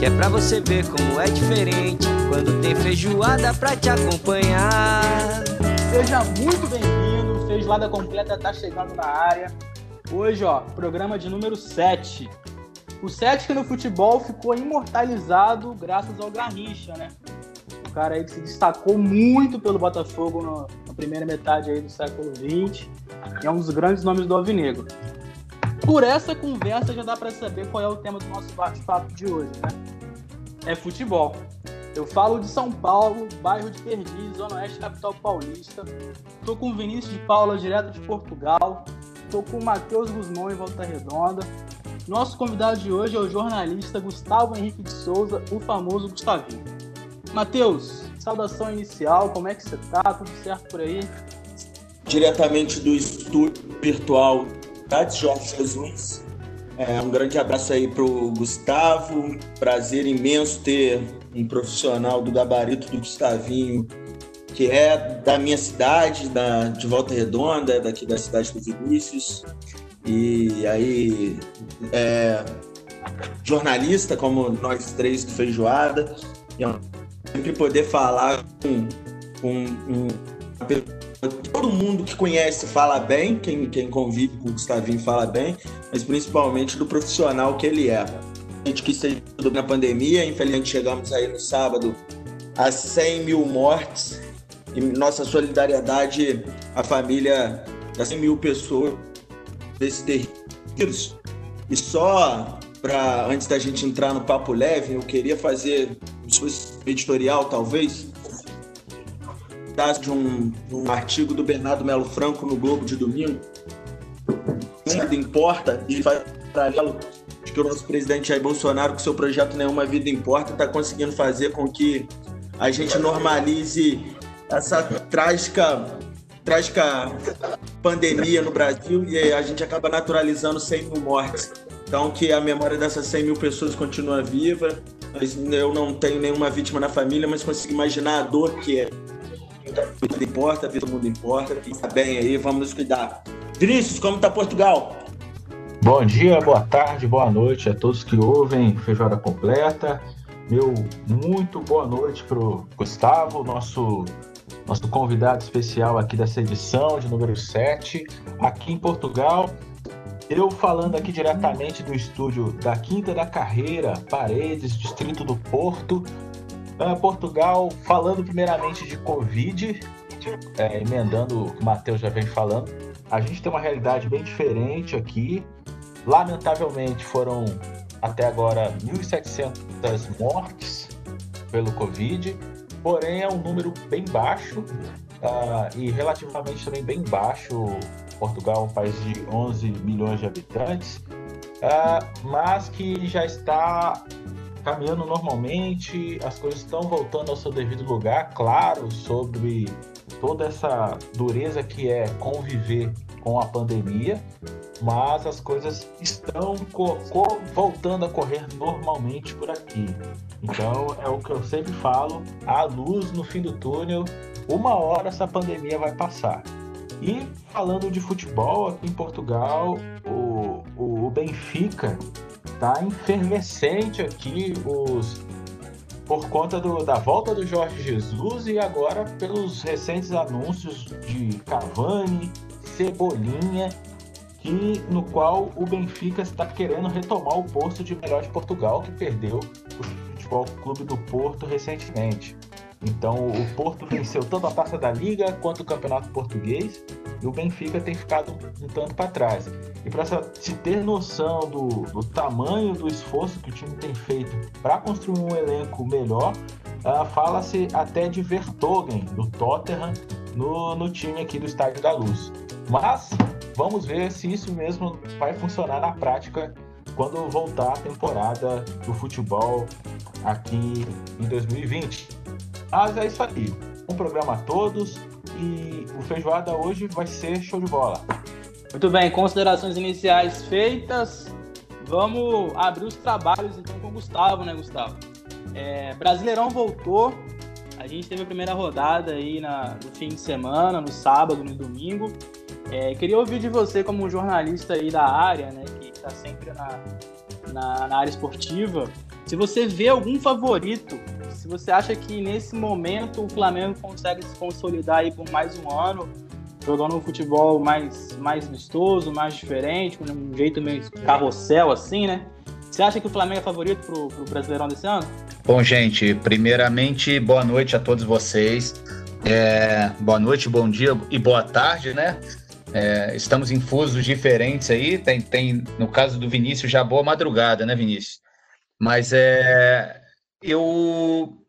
que é pra você ver como é diferente quando tem feijoada pra te acompanhar. Seja muito bem-vindo, Feijoada Completa tá chegando na área. Hoje, ó, programa de número 7. O 7 que no futebol ficou imortalizado graças ao Garrincha, né? O cara aí que se destacou muito pelo Botafogo no, na primeira metade aí do século XX é um dos grandes nomes do Alvinegro. Por essa conversa já dá para saber qual é o tema do nosso bate-papo de hoje, né? É futebol. Eu falo de São Paulo, bairro de Perdiz, Zona Oeste, capital paulista. Tô com o Vinícius de Paula, direto de Portugal. Tô com o Matheus Guzmão, em Volta Redonda. Nosso convidado de hoje é o jornalista Gustavo Henrique de Souza, o famoso Gustavinho. Matheus, saudação inicial, como é que você tá? Tudo certo por aí? Diretamente do estúdio virtual da Jorge Jesus. É, um grande abraço aí pro Gustavo. Prazer imenso ter um profissional do gabarito do Gustavinho, que é da minha cidade, da, de Volta Redonda, daqui da cidade do Vinícius. E aí, é, jornalista, como nós três do Feijoada. E é sempre poder falar com, com, com todo mundo que conhece fala bem, quem, quem convive com o Gustavinho fala bem, mas principalmente do profissional que ele é. A gente quis ser tudo na pandemia, infelizmente chegamos aí no sábado a 100 mil mortes e nossa solidariedade à família das 100 mil pessoas desse terrível E só para antes da gente entrar no papo leve, eu queria fazer um editorial, talvez, de um, um artigo do Bernardo Melo Franco no Globo de domingo. Nada importa e faz paralelo de que o nosso presidente Jair Bolsonaro, com seu projeto Nenhuma Vida Importa, está conseguindo fazer com que a gente normalize essa trágica, trágica pandemia no Brasil e a gente acaba naturalizando 100 mil mortes. Então, que a memória dessas 100 mil pessoas continua viva. Eu não tenho nenhuma vítima na família, mas consigo imaginar a dor que é vida importa, vida do mundo importa. E tá bem aí, vamos nos cuidar. Vinícius, como tá Portugal? Bom dia, boa tarde, boa noite a todos que ouvem Feijoada Completa. Meu muito boa noite pro Gustavo, nosso nosso convidado especial aqui dessa edição de número 7, aqui em Portugal. Eu falando aqui diretamente do estúdio da Quinta da Carreira, Paredes, Distrito do Porto, Portugal, falando primeiramente de Covid, é, emendando o que o Matheus já vem falando, a gente tem uma realidade bem diferente aqui. Lamentavelmente, foram até agora 1.700 mortes pelo Covid, porém é um número bem baixo uh, e relativamente também bem baixo. Portugal é um país de 11 milhões de habitantes, uh, mas que já está caminhando normalmente, as coisas estão voltando ao seu devido lugar, claro, sobre toda essa dureza que é conviver com a pandemia, mas as coisas estão voltando a correr normalmente por aqui. Então é o que eu sempre falo: a luz no fim do túnel, uma hora essa pandemia vai passar. E falando de futebol, aqui em Portugal, o, o Benfica tá efervescente aqui os por conta do, da volta do Jorge Jesus e agora pelos recentes anúncios de Cavani, Cebolinha, que, no qual o Benfica está querendo retomar o posto de melhor de Portugal que perdeu o Futebol Clube do Porto recentemente. Então o Porto venceu tanto a taça da Liga quanto o Campeonato Português e o Benfica tem ficado um tanto para trás. E para se ter noção do, do, tamanho do esforço que o time tem feito para construir um elenco melhor, uh, fala-se até de Vertogen, do Tottenham, no, no time aqui do Estádio da Luz. Mas vamos ver se isso mesmo vai funcionar na prática quando voltar a temporada do futebol aqui em 2020. Mas é isso aí. Um programa a todos e o Feijoada hoje vai ser show de bola. Muito bem, considerações iniciais feitas. Vamos abrir os trabalhos então com o Gustavo, né, Gustavo? É, Brasileirão voltou. A gente teve a primeira rodada aí na, no fim de semana, no sábado, no domingo. É, queria ouvir de você, como jornalista aí da área, né, que está sempre na, na, na, área esportiva, se você vê algum favorito, se você acha que nesse momento o Flamengo consegue se consolidar aí por mais um ano, jogando um futebol mais, mais vistoso, mais diferente, com um jeito meio carrossel assim, né? Você acha que o Flamengo é favorito pro, pro Brasileirão desse ano? Bom, gente, primeiramente, boa noite a todos vocês. É, boa noite, bom dia e boa tarde, né? É, estamos em fusos diferentes aí. Tem, tem, no caso do Vinícius, já boa madrugada, né, Vinícius? Mas é, eu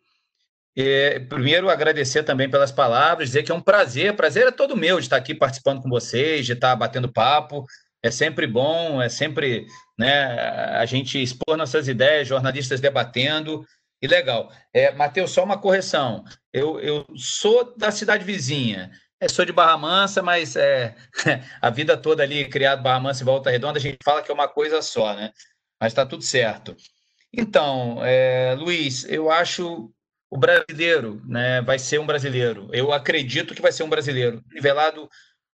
é, primeiro agradecer também pelas palavras, dizer que é um prazer, prazer é todo meu de estar aqui participando com vocês, de estar batendo papo. É sempre bom, é sempre né, a gente expor nossas ideias, jornalistas debatendo. E legal. É, Matheus, só uma correção. Eu, eu sou da cidade vizinha. É, sou de Barra Mansa, mas é, a vida toda ali criado Barra Mansa e Volta Redonda, a gente fala que é uma coisa só, né? Mas está tudo certo. Então, é, Luiz, eu acho o brasileiro né, vai ser um brasileiro. Eu acredito que vai ser um brasileiro. Nivelado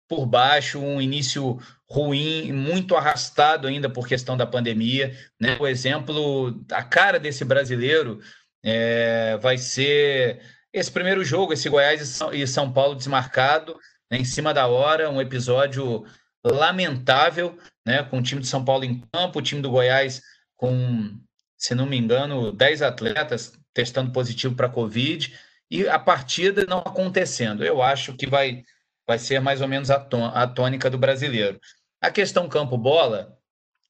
por baixo, um início ruim, muito arrastado ainda por questão da pandemia. Né? O exemplo, a cara desse brasileiro é, vai ser esse primeiro jogo, esse Goiás e São Paulo desmarcado, né, em cima da hora, um episódio lamentável, né, com o time de São Paulo em campo, o time do Goiás com, se não me engano, 10 atletas testando positivo para Covid, e a partida não acontecendo. Eu acho que vai, vai ser mais ou menos a, a tônica do brasileiro. A questão campo-bola,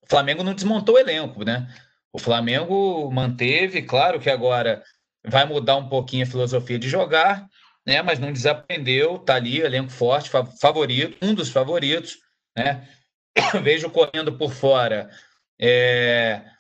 o Flamengo não desmontou o elenco, né? O Flamengo manteve, claro que agora vai mudar um pouquinho a filosofia de jogar, né? Mas não desaprendeu, tá ali, elenco forte, favorito, um dos favoritos, né? Vejo correndo por fora. É...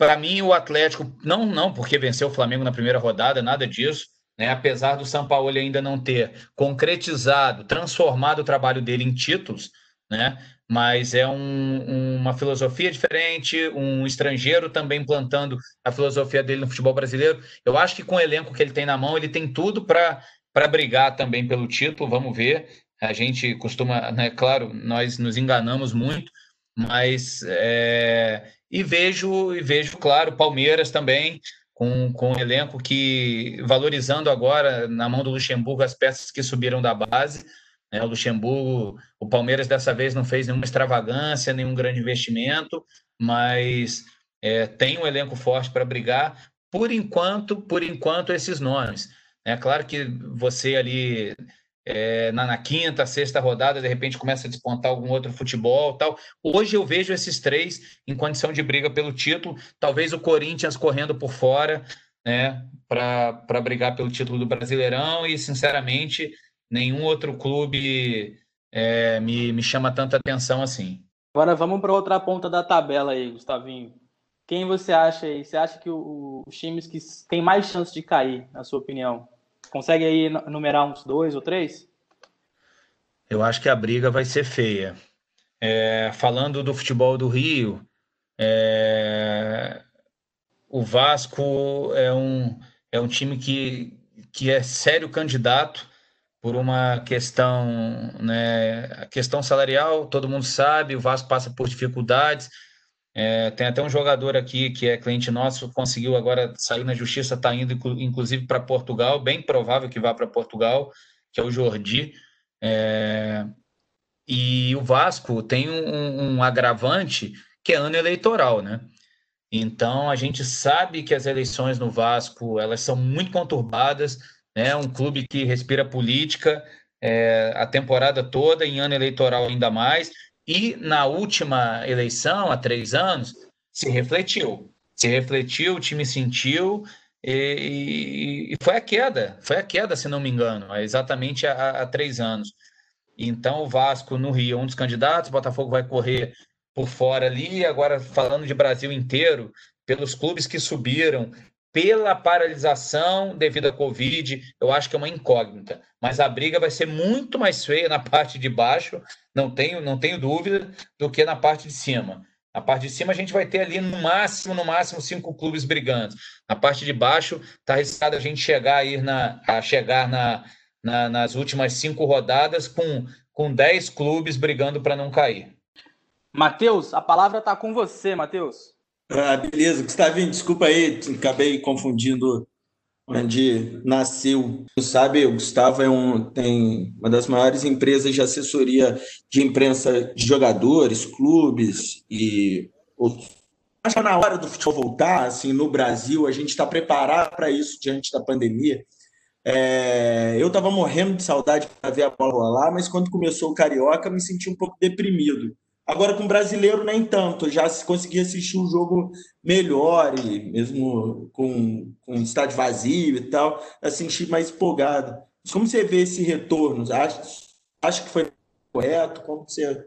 Para mim, o Atlético, não, não porque venceu o Flamengo na primeira rodada, nada disso, né? Apesar do São Paulo ainda não ter concretizado, transformado o trabalho dele em títulos, né? mas é um, uma filosofia diferente, um estrangeiro também plantando a filosofia dele no futebol brasileiro. Eu acho que com o elenco que ele tem na mão, ele tem tudo para brigar também pelo título, vamos ver. A gente costuma, né, claro, nós nos enganamos muito, mas é, e vejo, e vejo, claro, Palmeiras também, com, com um elenco que valorizando agora na mão do Luxemburgo as peças que subiram da base né? O Luxemburgo, o Palmeiras dessa vez não fez nenhuma extravagância, nenhum grande investimento, mas é, tem um elenco forte para brigar. Por enquanto, por enquanto, esses nomes. É claro que você ali é, na, na, quinta, sexta rodada, de repente começa a despontar algum outro futebol tal. Hoje eu vejo esses três em condição de briga pelo título, talvez o Corinthians correndo por fora, né, para brigar pelo título do Brasileirão e, sinceramente, nenhum outro clube é, me, me chama tanta atenção assim. Agora vamos para outra ponta da tabela aí, Gustavinho. Quem você acha aí? Você acha que o, os times que têm mais chance de cair, na sua opinião? Consegue aí numerar uns dois ou três? Eu acho que a briga vai ser feia. É, falando do futebol do Rio, é, o Vasco é um, é um time que, que é sério candidato por uma questão, né, a questão salarial, todo mundo sabe, o Vasco passa por dificuldades. É, tem até um jogador aqui que é cliente nosso, conseguiu agora sair na justiça, está indo inclusive para Portugal, bem provável que vá para Portugal, que é o Jordi. É, e o Vasco tem um, um agravante que é ano eleitoral, né? Então a gente sabe que as eleições no Vasco elas são muito conturbadas né? Um clube que respira política é, a temporada toda, em ano eleitoral ainda mais, e na última eleição, há três anos, se refletiu. Se refletiu, o time sentiu, e, e, foi a queda, foi a queda, se não me engano, exatamente há, há, três anos. Então, o Vasco no Rio é um dos candidatos, o Botafogo vai correr por fora ali. Agora, falando de Brasil inteiro, pelos clubes que subiram pela paralisação devido à Covid, eu acho que é uma incógnita. Mas a briga vai ser muito mais feia na parte de baixo, não tenho, não tenho dúvida, do que na parte de cima. Na parte de cima, a gente vai ter ali no máximo, no máximo, cinco clubes brigando. Na parte de baixo, está arriscado a gente chegar a, ir na, a chegar na, na, nas últimas cinco rodadas com, com dez clubes brigando para não cair. Matheus, a palavra está com você, Matheus. Ah, beleza. Gustavinho, desculpa aí, acabei confundindo onde nasceu. Sabe, o Gustavo é um, tem uma das maiores empresas de assessoria de imprensa de jogadores, clubes e acho que na hora do futebol voltar, assim, no Brasil, a gente está preparado para isso diante da pandemia. É, eu estava morrendo de saudade para ver a bola rolar, mas quando começou o Carioca, me senti um pouco deprimido. Agora, com o brasileiro, nem tanto. Já se conseguia assistir um jogo melhor, e mesmo com, com o estádio vazio e tal, assistir mais empolgado. Como você vê esse retorno? Acha, acha que foi correto? Como você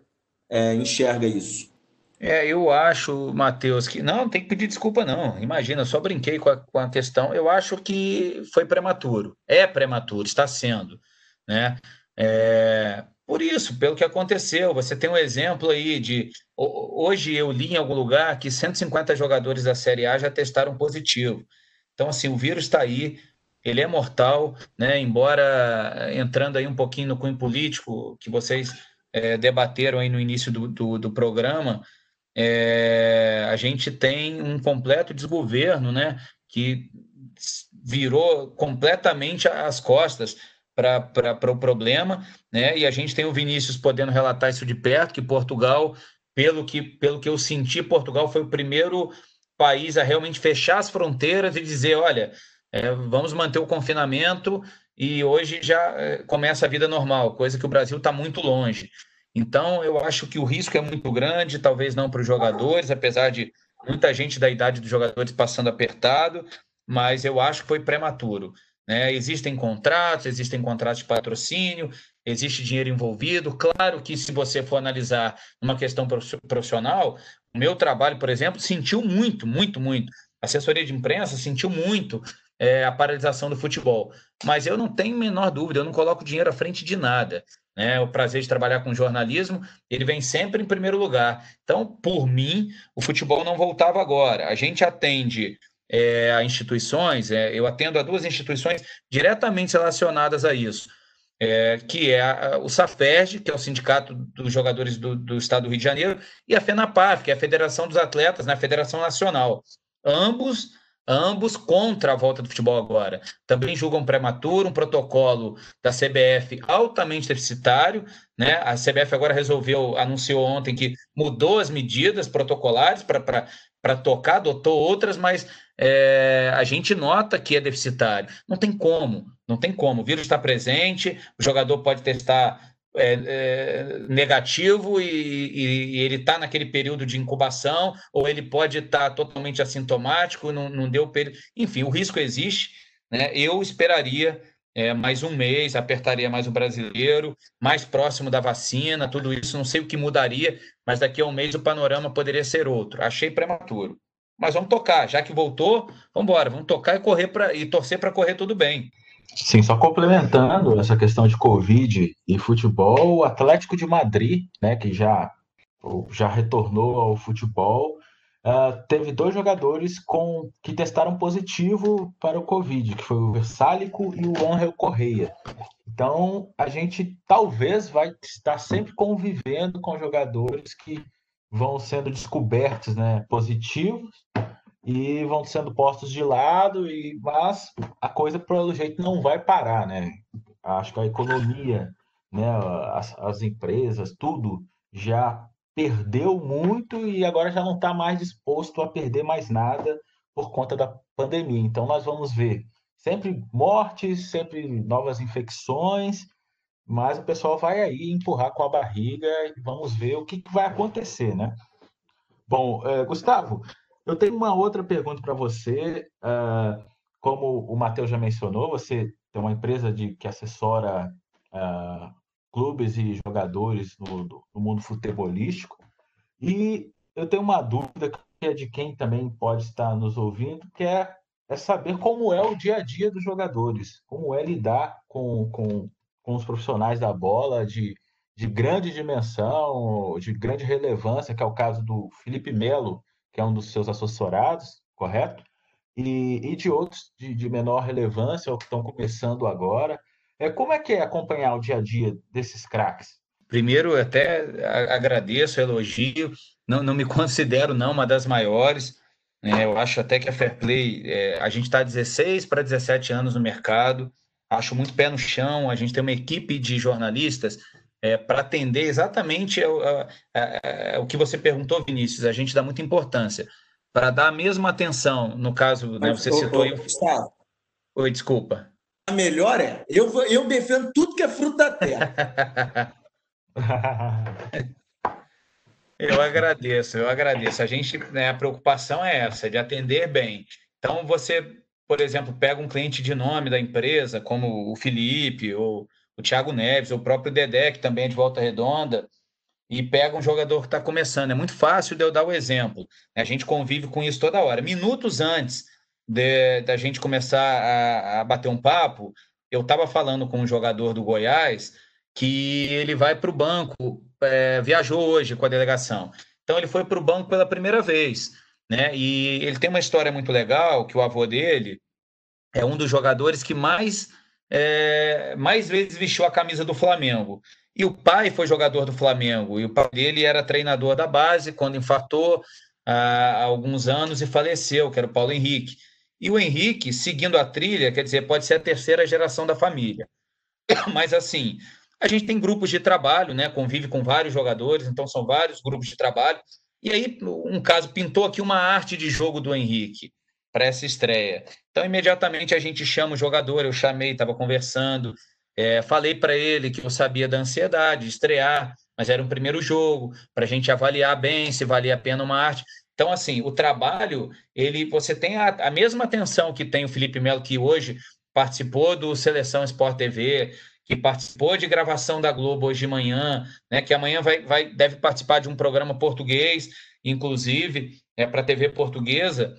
é, enxerga isso? É, eu acho, Matheus, que não, tem que pedir desculpa, não. Imagina, só brinquei com a, com a questão. Eu acho que foi prematuro. É prematuro, está sendo. Né? É, por isso, pelo que aconteceu. Você tem um exemplo aí de. Hoje eu li em algum lugar que 150 jogadores da Série A já testaram positivo. Então, assim, o vírus está aí, ele é mortal, né? Embora entrando aí um pouquinho no cunho político que vocês é, debateram aí no início do, do, do programa, é, a gente tem um completo desgoverno, né? Que virou completamente as costas para o problema, né? E a gente tem o Vinícius podendo relatar isso de perto, que Portugal, pelo que, pelo que eu senti, Portugal foi o primeiro país a realmente fechar as fronteiras e dizer, olha, é, vamos manter o confinamento e hoje já é, começa a vida normal, coisa que o Brasil está muito longe. Então, eu acho que o risco é muito grande, talvez não para os jogadores, apesar de muita gente da idade dos jogadores passando apertado, mas eu acho que foi prematuro. Né? Existem contratos, existem contratos de patrocínio, existe dinheiro envolvido. Claro que, se você for analisar uma questão profissional, o meu trabalho, por exemplo, sentiu muito, muito, muito. A assessoria de imprensa sentiu muito é, a paralisação do futebol. Mas eu não tenho a menor dúvida, eu não coloco dinheiro à frente de nada. Né? O prazer de trabalhar com jornalismo, ele vem sempre em primeiro lugar. Então, por mim, o futebol não voltava agora. A gente atende é, a instituições, é, eu atendo a duas instituições diretamente relacionadas a isso, é, que é a, o SAFERJ, que é o Sindicato dos Jogadores do, do, Estado do Rio de Janeiro, e a FENAPAF, que é a Federação dos Atletas, na né, Federação Nacional. Ambos ambos contra a volta do futebol agora. Também julgam prematuro, um protocolo da CBF altamente deficitário, né? A CBF agora resolveu, anunciou ontem que mudou as medidas protocolares para tocar, adotou outras, mas é, a gente nota que é deficitário. Não tem como, não tem como. O vírus está presente, o jogador pode testar é, é, negativo e, e, e ele está naquele período de incubação, ou ele pode estar tá totalmente assintomático, não, não deu período. Enfim, o risco existe. Né? Eu esperaria é, mais um mês, apertaria mais o brasileiro, mais próximo da vacina, tudo isso. Não sei o que mudaria, mas daqui a um mês o panorama poderia ser outro. Achei prematuro. Mas vamos tocar, já que voltou, vamos embora, vamos tocar e correr para e torcer para correr tudo bem. Sim, só complementando essa questão de Covid e futebol, o Atlético de Madrid, né, que já, já retornou ao futebol, uh, teve dois jogadores com, que testaram positivo para o Covid, que foi o Versálico e o Angel Correia. Então, a gente talvez vai estar sempre convivendo com jogadores que vão sendo descobertos né, positivos e vão sendo postos de lado, e mas a coisa pelo jeito não vai parar, né? Acho que a economia, né, as, as empresas, tudo já perdeu muito e agora já não está mais disposto a perder mais nada por conta da pandemia. Então nós vamos ver sempre mortes, sempre novas infecções, mas o pessoal vai aí empurrar com a barriga e vamos ver o que, que vai acontecer, né? Bom, é, Gustavo, eu tenho uma outra pergunta para você. Uh, como o Matheus já mencionou, você tem uma empresa de, que assessora uh, clubes e jogadores no, no, mundo futebolístico. E eu tenho uma dúvida que é de quem também pode estar nos ouvindo, que é é saber como é o dia a dia dos jogadores, como é lidar com, com, com os profissionais da bola de, de grande dimensão, de grande relevância, que é o caso do Felipe Melo, que é um dos seus assessorados, correto? E, e de outros de, de menor relevância, ou que estão começando agora. É, como é que é acompanhar o dia a dia desses craques? Primeiro, até agradeço, elogio. Não, não me considero não uma das maiores. Né? Eu acho até que a Fair Play, é, a gente está 16 para 17 anos no mercado. Acho muito pé no chão. A gente tem uma equipe de jornalistas é, para atender exatamente o que você perguntou, Vinícius. A gente dá muita importância para dar a mesma atenção. No caso, né, você citou. Oi, desculpa. A melhor é, eu, eu defendo tudo que é fruto da terra. eu agradeço, eu agradeço. A gente, né, a preocupação é essa, de atender bem. Então, você, por exemplo, pega um cliente de nome da empresa, como o Felipe, ou o Thiago Neves, ou o próprio Dedé, que também é de Volta Redonda, e pega um jogador que está começando. É muito fácil de eu dar o exemplo. A gente convive com isso toda hora. Minutos antes da gente começar a, a bater um papo, eu estava falando com um jogador do Goiás que ele vai para o banco, é, viajou hoje com a delegação. Então ele foi para o banco pela primeira vez, né? E ele tem uma história muito legal que o avô dele é um dos jogadores que mais é, mais vezes vestiu a camisa do Flamengo. E o pai foi jogador do Flamengo e o pai dele era treinador da base quando infartou há alguns anos e faleceu, que era o Paulo Henrique. E o Henrique, seguindo a trilha, quer dizer, pode ser a terceira geração da família. Mas assim, a gente tem grupos de trabalho, né? Convive com vários jogadores, então são vários grupos de trabalho. E aí, um caso, pintou aqui uma arte de jogo do Henrique para essa estreia. Então, imediatamente a gente chama o jogador, eu chamei, estava conversando, é, falei para ele que eu sabia da ansiedade de estrear, mas era um primeiro jogo, para a gente avaliar bem se valia a pena uma arte. Então, assim, o trabalho, ele, você tem a, a mesma atenção que tem o Felipe Melo, que hoje participou do Seleção Sport TV, que participou de gravação da Globo hoje de manhã, né, que amanhã vai, vai, deve participar de um programa português, inclusive, é, para a TV portuguesa,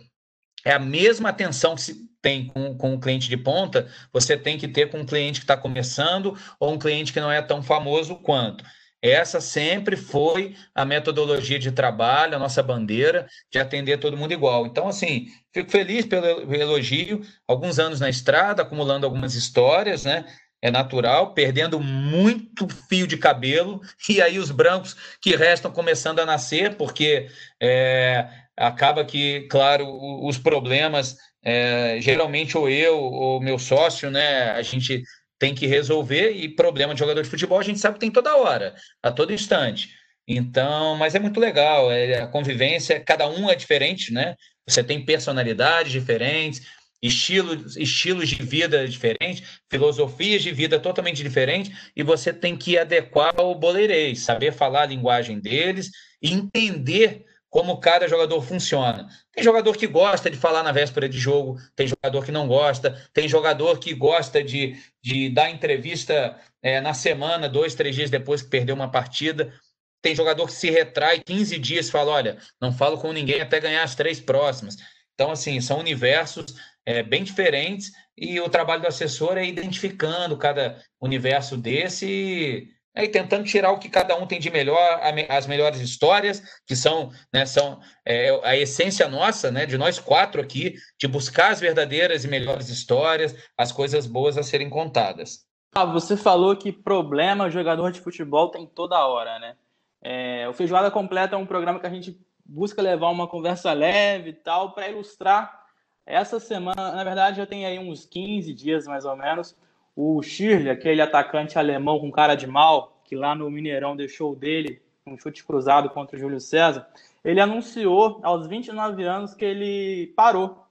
é a mesma atenção que se tem com, com o cliente de ponta, você tem que ter com um cliente que está começando ou um cliente que não é tão famoso quanto. Essa sempre foi a metodologia de trabalho, a nossa bandeira de atender todo mundo igual. Então, assim, fico feliz pelo elogio. Alguns anos na estrada, acumulando algumas histórias, né? é natural, perdendo muito fio de cabelo, e aí os brancos que restam começando a nascer, porque é, acaba que, claro, os problemas, é, geralmente ou eu ou meu sócio, né, a gente tem que resolver, e problema de jogador de futebol a gente sabe que tem toda hora, a todo instante. Então, mas é muito legal, é, a convivência, cada um é diferente, né? Você tem personalidades diferentes, estilos, estilos de vida diferentes, filosofias de vida totalmente diferentes, e você tem que adequar ao boleirês, saber falar a linguagem deles entender como cada jogador funciona. Tem jogador que gosta de falar na véspera de jogo, tem jogador que não gosta, tem jogador que gosta de, de dar entrevista é, na semana, dois, três dias depois que perdeu uma partida. Tem jogador que se retrai 15 dias e fala: olha, não falo com ninguém até ganhar as três próximas. Então, assim, são universos é, bem diferentes e o trabalho do assessor é identificando cada universo desse e, é, tentando tirar o que cada um tem de melhor, as melhores histórias, que são, né, são é, a essência nossa, né, de nós quatro aqui, de buscar as verdadeiras e melhores histórias, as coisas boas a serem contadas. Ah, você falou que problema jogador de futebol tem toda hora, né? É, o Feijoada Completa é um programa que a gente busca levar uma conversa leve e tal para ilustrar essa semana, na verdade, já tem aí uns 15 dias mais ou menos. O Shirley, aquele atacante alemão com cara de mal, que lá no Mineirão deixou dele um chute cruzado contra o Júlio César, ele anunciou aos 29 anos que ele parou.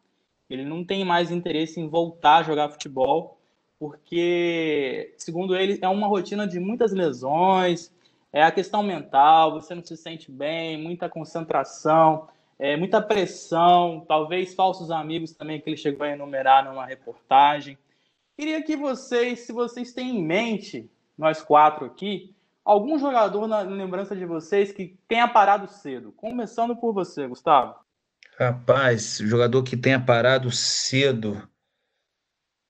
Ele não tem mais interesse em voltar a jogar futebol, porque, segundo ele, é uma rotina de muitas lesões, é a questão mental, você não se sente bem, muita concentração é, muita pressão, talvez falsos amigos também que ele chegou a enumerar numa reportagem. Queria que vocês, se vocês têm em mente, nós quatro aqui, algum jogador na lembrança de vocês que tenha parado cedo. Começando por você, Gustavo. Rapaz, jogador que tenha parado cedo.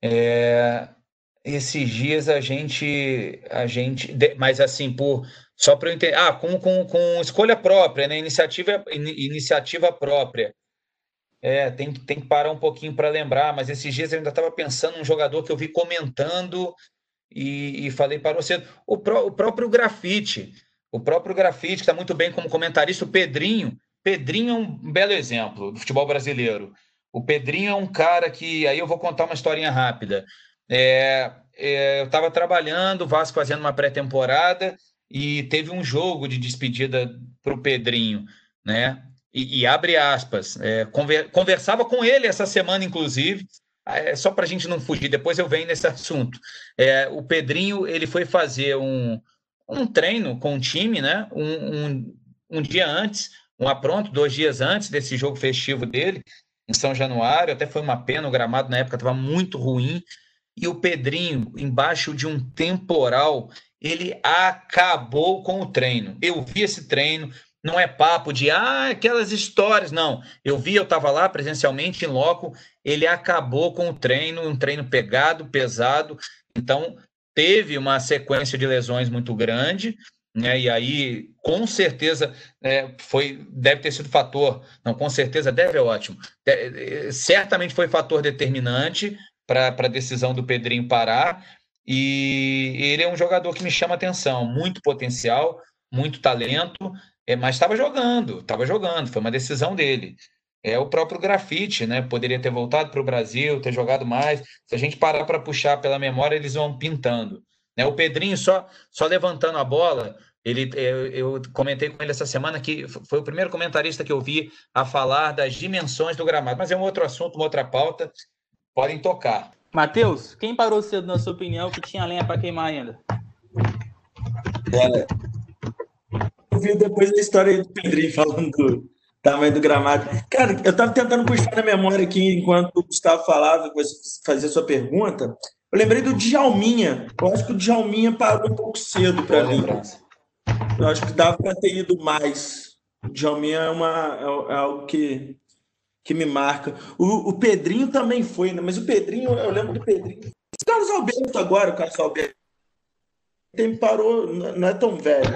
É, esses dias a gente, a gente, mas assim, por só para eu entender, ah, com, com, com escolha própria, né? Iniciativa, iniciativa própria. É, tem, tem que parar um pouquinho para lembrar, mas esses dias eu ainda estava pensando num jogador que eu vi comentando e, e falei para você, o, o próprio grafite, o próprio grafite, que está muito bem como comentarista, o Pedrinho. Pedrinho é um belo exemplo do futebol brasileiro. O Pedrinho é um cara que. Aí eu vou contar uma historinha rápida. É, é, eu estava trabalhando, o Vasco fazendo uma pré-temporada e teve um jogo de despedida para o Pedrinho, né? E, e abre aspas, é, conver, conversava com ele essa semana, inclusive, é, só para a gente não fugir, depois eu venho nesse assunto. É, o Pedrinho ele foi fazer um, um treino com o time, né? Um, um, um dia antes, um apronto, dois dias antes desse jogo festivo dele, em São Januário, até foi uma pena, o gramado na época estava muito ruim, e o Pedrinho, embaixo de um temporal, ele acabou com o treino. Eu vi esse treino, não é papo de ah, aquelas histórias, não. Eu vi, eu estava lá presencialmente em loco, ele acabou com o treino, um treino pegado, pesado. Então, teve uma sequência de lesões muito grande, né? E aí, com certeza, é, foi, deve ter sido fator, não, com certeza deve é ótimo. De, certamente foi fator determinante para a decisão do Pedrinho parar. E ele é um jogador que me chama atenção, muito potencial, muito talento, é, mas estava jogando, estava jogando, foi uma decisão dele. É o próprio grafite, né? Poderia ter voltado para o Brasil, ter jogado mais. Se a gente parar para puxar pela memória, eles vão pintando. Né? O Pedrinho, só, só levantando a bola, ele, eu, eu, comentei com ele essa semana que foi o primeiro comentarista que eu vi a falar das dimensões do gramado. Mas é um outro assunto, uma outra pauta. Podem tocar. Matheus, quem parou cedo, na sua opinião, que tinha lenha para queimar ainda? É, eu vi depois da história do Pedrinho falando do tamanho do gramado. Cara, eu estava tentando puxar na memória aqui enquanto o Gustavo falava, você fazia sua pergunta. Eu lembrei do Djalminha. Eu acho que o Djalminha parou um pouco cedo para mim. Eu acho que dava para ter ido mais. O Djalminha é, uma, é, é algo que que me marca. O, o Pedrinho também foi, né? Mas o Pedrinho, eu lembro do Pedrinho. O Carlos Alberto agora, o Carlos Alberto. Tem, parou, não é tão velho.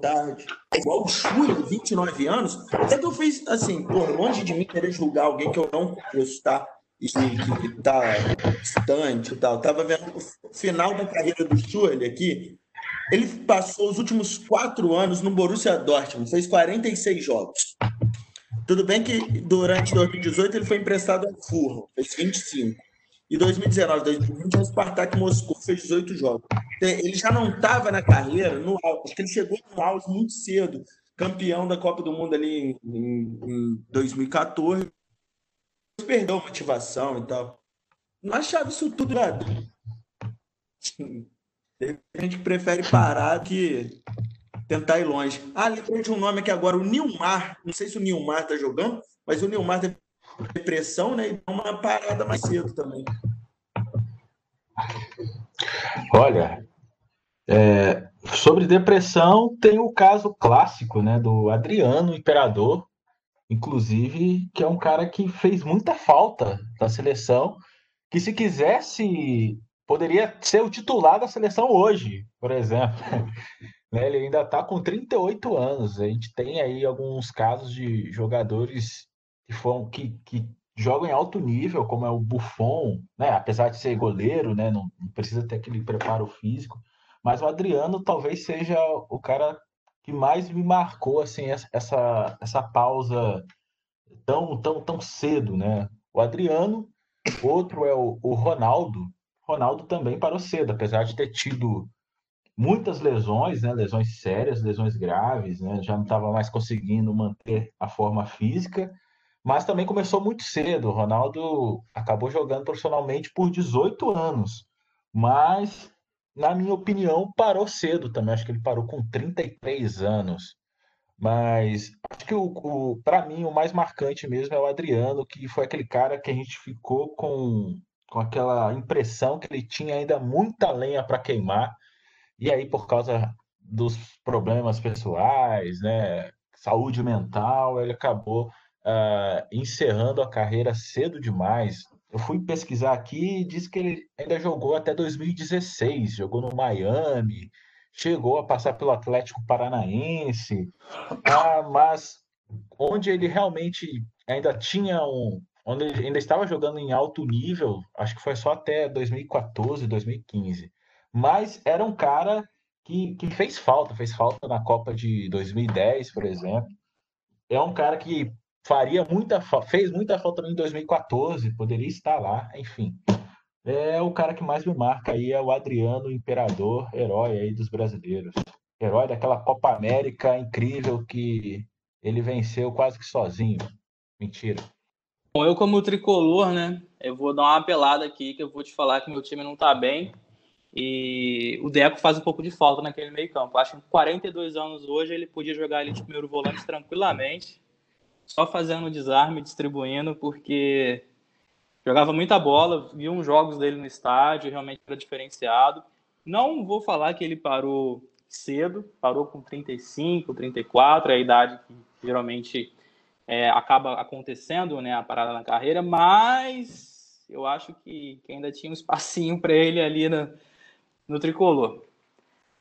Tarde. É igual o Churi, 29 anos. Até que eu fiz, assim, por longe de mim querer julgar alguém que eu não conheço, tá? E que tá distante e tal. tava vendo o final da carreira do Churi aqui. Ele passou os últimos quatro anos no Borussia Dortmund, fez 46 jogos. Tudo bem que durante 2018 ele foi emprestado ao Furro, fez 25. E 2019, 2020, o Spartak Moscou fez 18 jogos. Ele já não estava na carreira, no auge, ele chegou no auge muito cedo, campeão da Copa do Mundo ali em, em 2014. Perdeu a motivação e tal. Não achava isso tudo nada. A gente prefere parar que tentar ir longe. Ah, lembrei de um nome aqui agora, o Nilmar. Não sei se o Nilmar está jogando, mas o Nilmar tem depressão, né? E uma parada mais cedo também. Olha, é, sobre depressão, tem o caso clássico, né, do Adriano Imperador, inclusive, que é um cara que fez muita falta da seleção, que se quisesse poderia ser o titular da seleção hoje, por exemplo. Né, ele ainda está com 38 anos. A gente tem aí alguns casos de jogadores que, foram, que, que jogam em alto nível, como é o Buffon, né? apesar de ser goleiro, né? não, não precisa ter aquele preparo físico. Mas o Adriano talvez seja o cara que mais me marcou assim essa, essa pausa tão tão tão cedo, né? O Adriano, outro é o, o Ronaldo, Ronaldo também parou cedo, apesar de ter tido muitas lesões, né, lesões sérias, lesões graves, né, já não estava mais conseguindo manter a forma física, mas também começou muito cedo. O Ronaldo acabou jogando profissionalmente por 18 anos, mas, na minha opinião, parou cedo também. Acho que ele parou com 33 anos. Mas acho que o, o para mim o mais marcante mesmo é o Adriano, que foi aquele cara que a gente ficou com com aquela impressão que ele tinha ainda muita lenha para queimar, e aí por causa dos problemas pessoais, né, saúde mental, ele acabou uh, encerrando a carreira cedo demais. Eu fui pesquisar aqui e diz que ele ainda jogou até 2016, jogou no Miami, chegou a passar pelo Atlético Paranaense, ah, mas onde ele realmente ainda tinha um, onde ele ainda estava jogando em alto nível, acho que foi só até 2014, 2015. Mas era um cara que, que fez falta, fez falta na Copa de 2010, por exemplo. É um cara que faria muita fez muita falta em 2014, poderia estar lá, enfim. É o cara que mais me marca aí é o Adriano Imperador, herói aí dos brasileiros. Herói daquela Copa América incrível que ele venceu quase que sozinho. Mentira. Bom, eu como tricolor, né, eu vou dar uma apelada aqui que eu vou te falar que meu time não tá bem e o Deco faz um pouco de falta naquele meio campo. Acho que com 42 anos hoje ele podia jogar ali de primeiro volante tranquilamente só fazendo desarme, distribuindo, porque jogava muita bola, vi uns jogos dele no estádio, realmente era diferenciado. Não vou falar que ele parou cedo, parou com 35, 34, é a idade que geralmente é, acaba acontecendo, né, a parada na carreira, mas eu acho que, que ainda tinha um espacinho para ele ali no, no tricolor.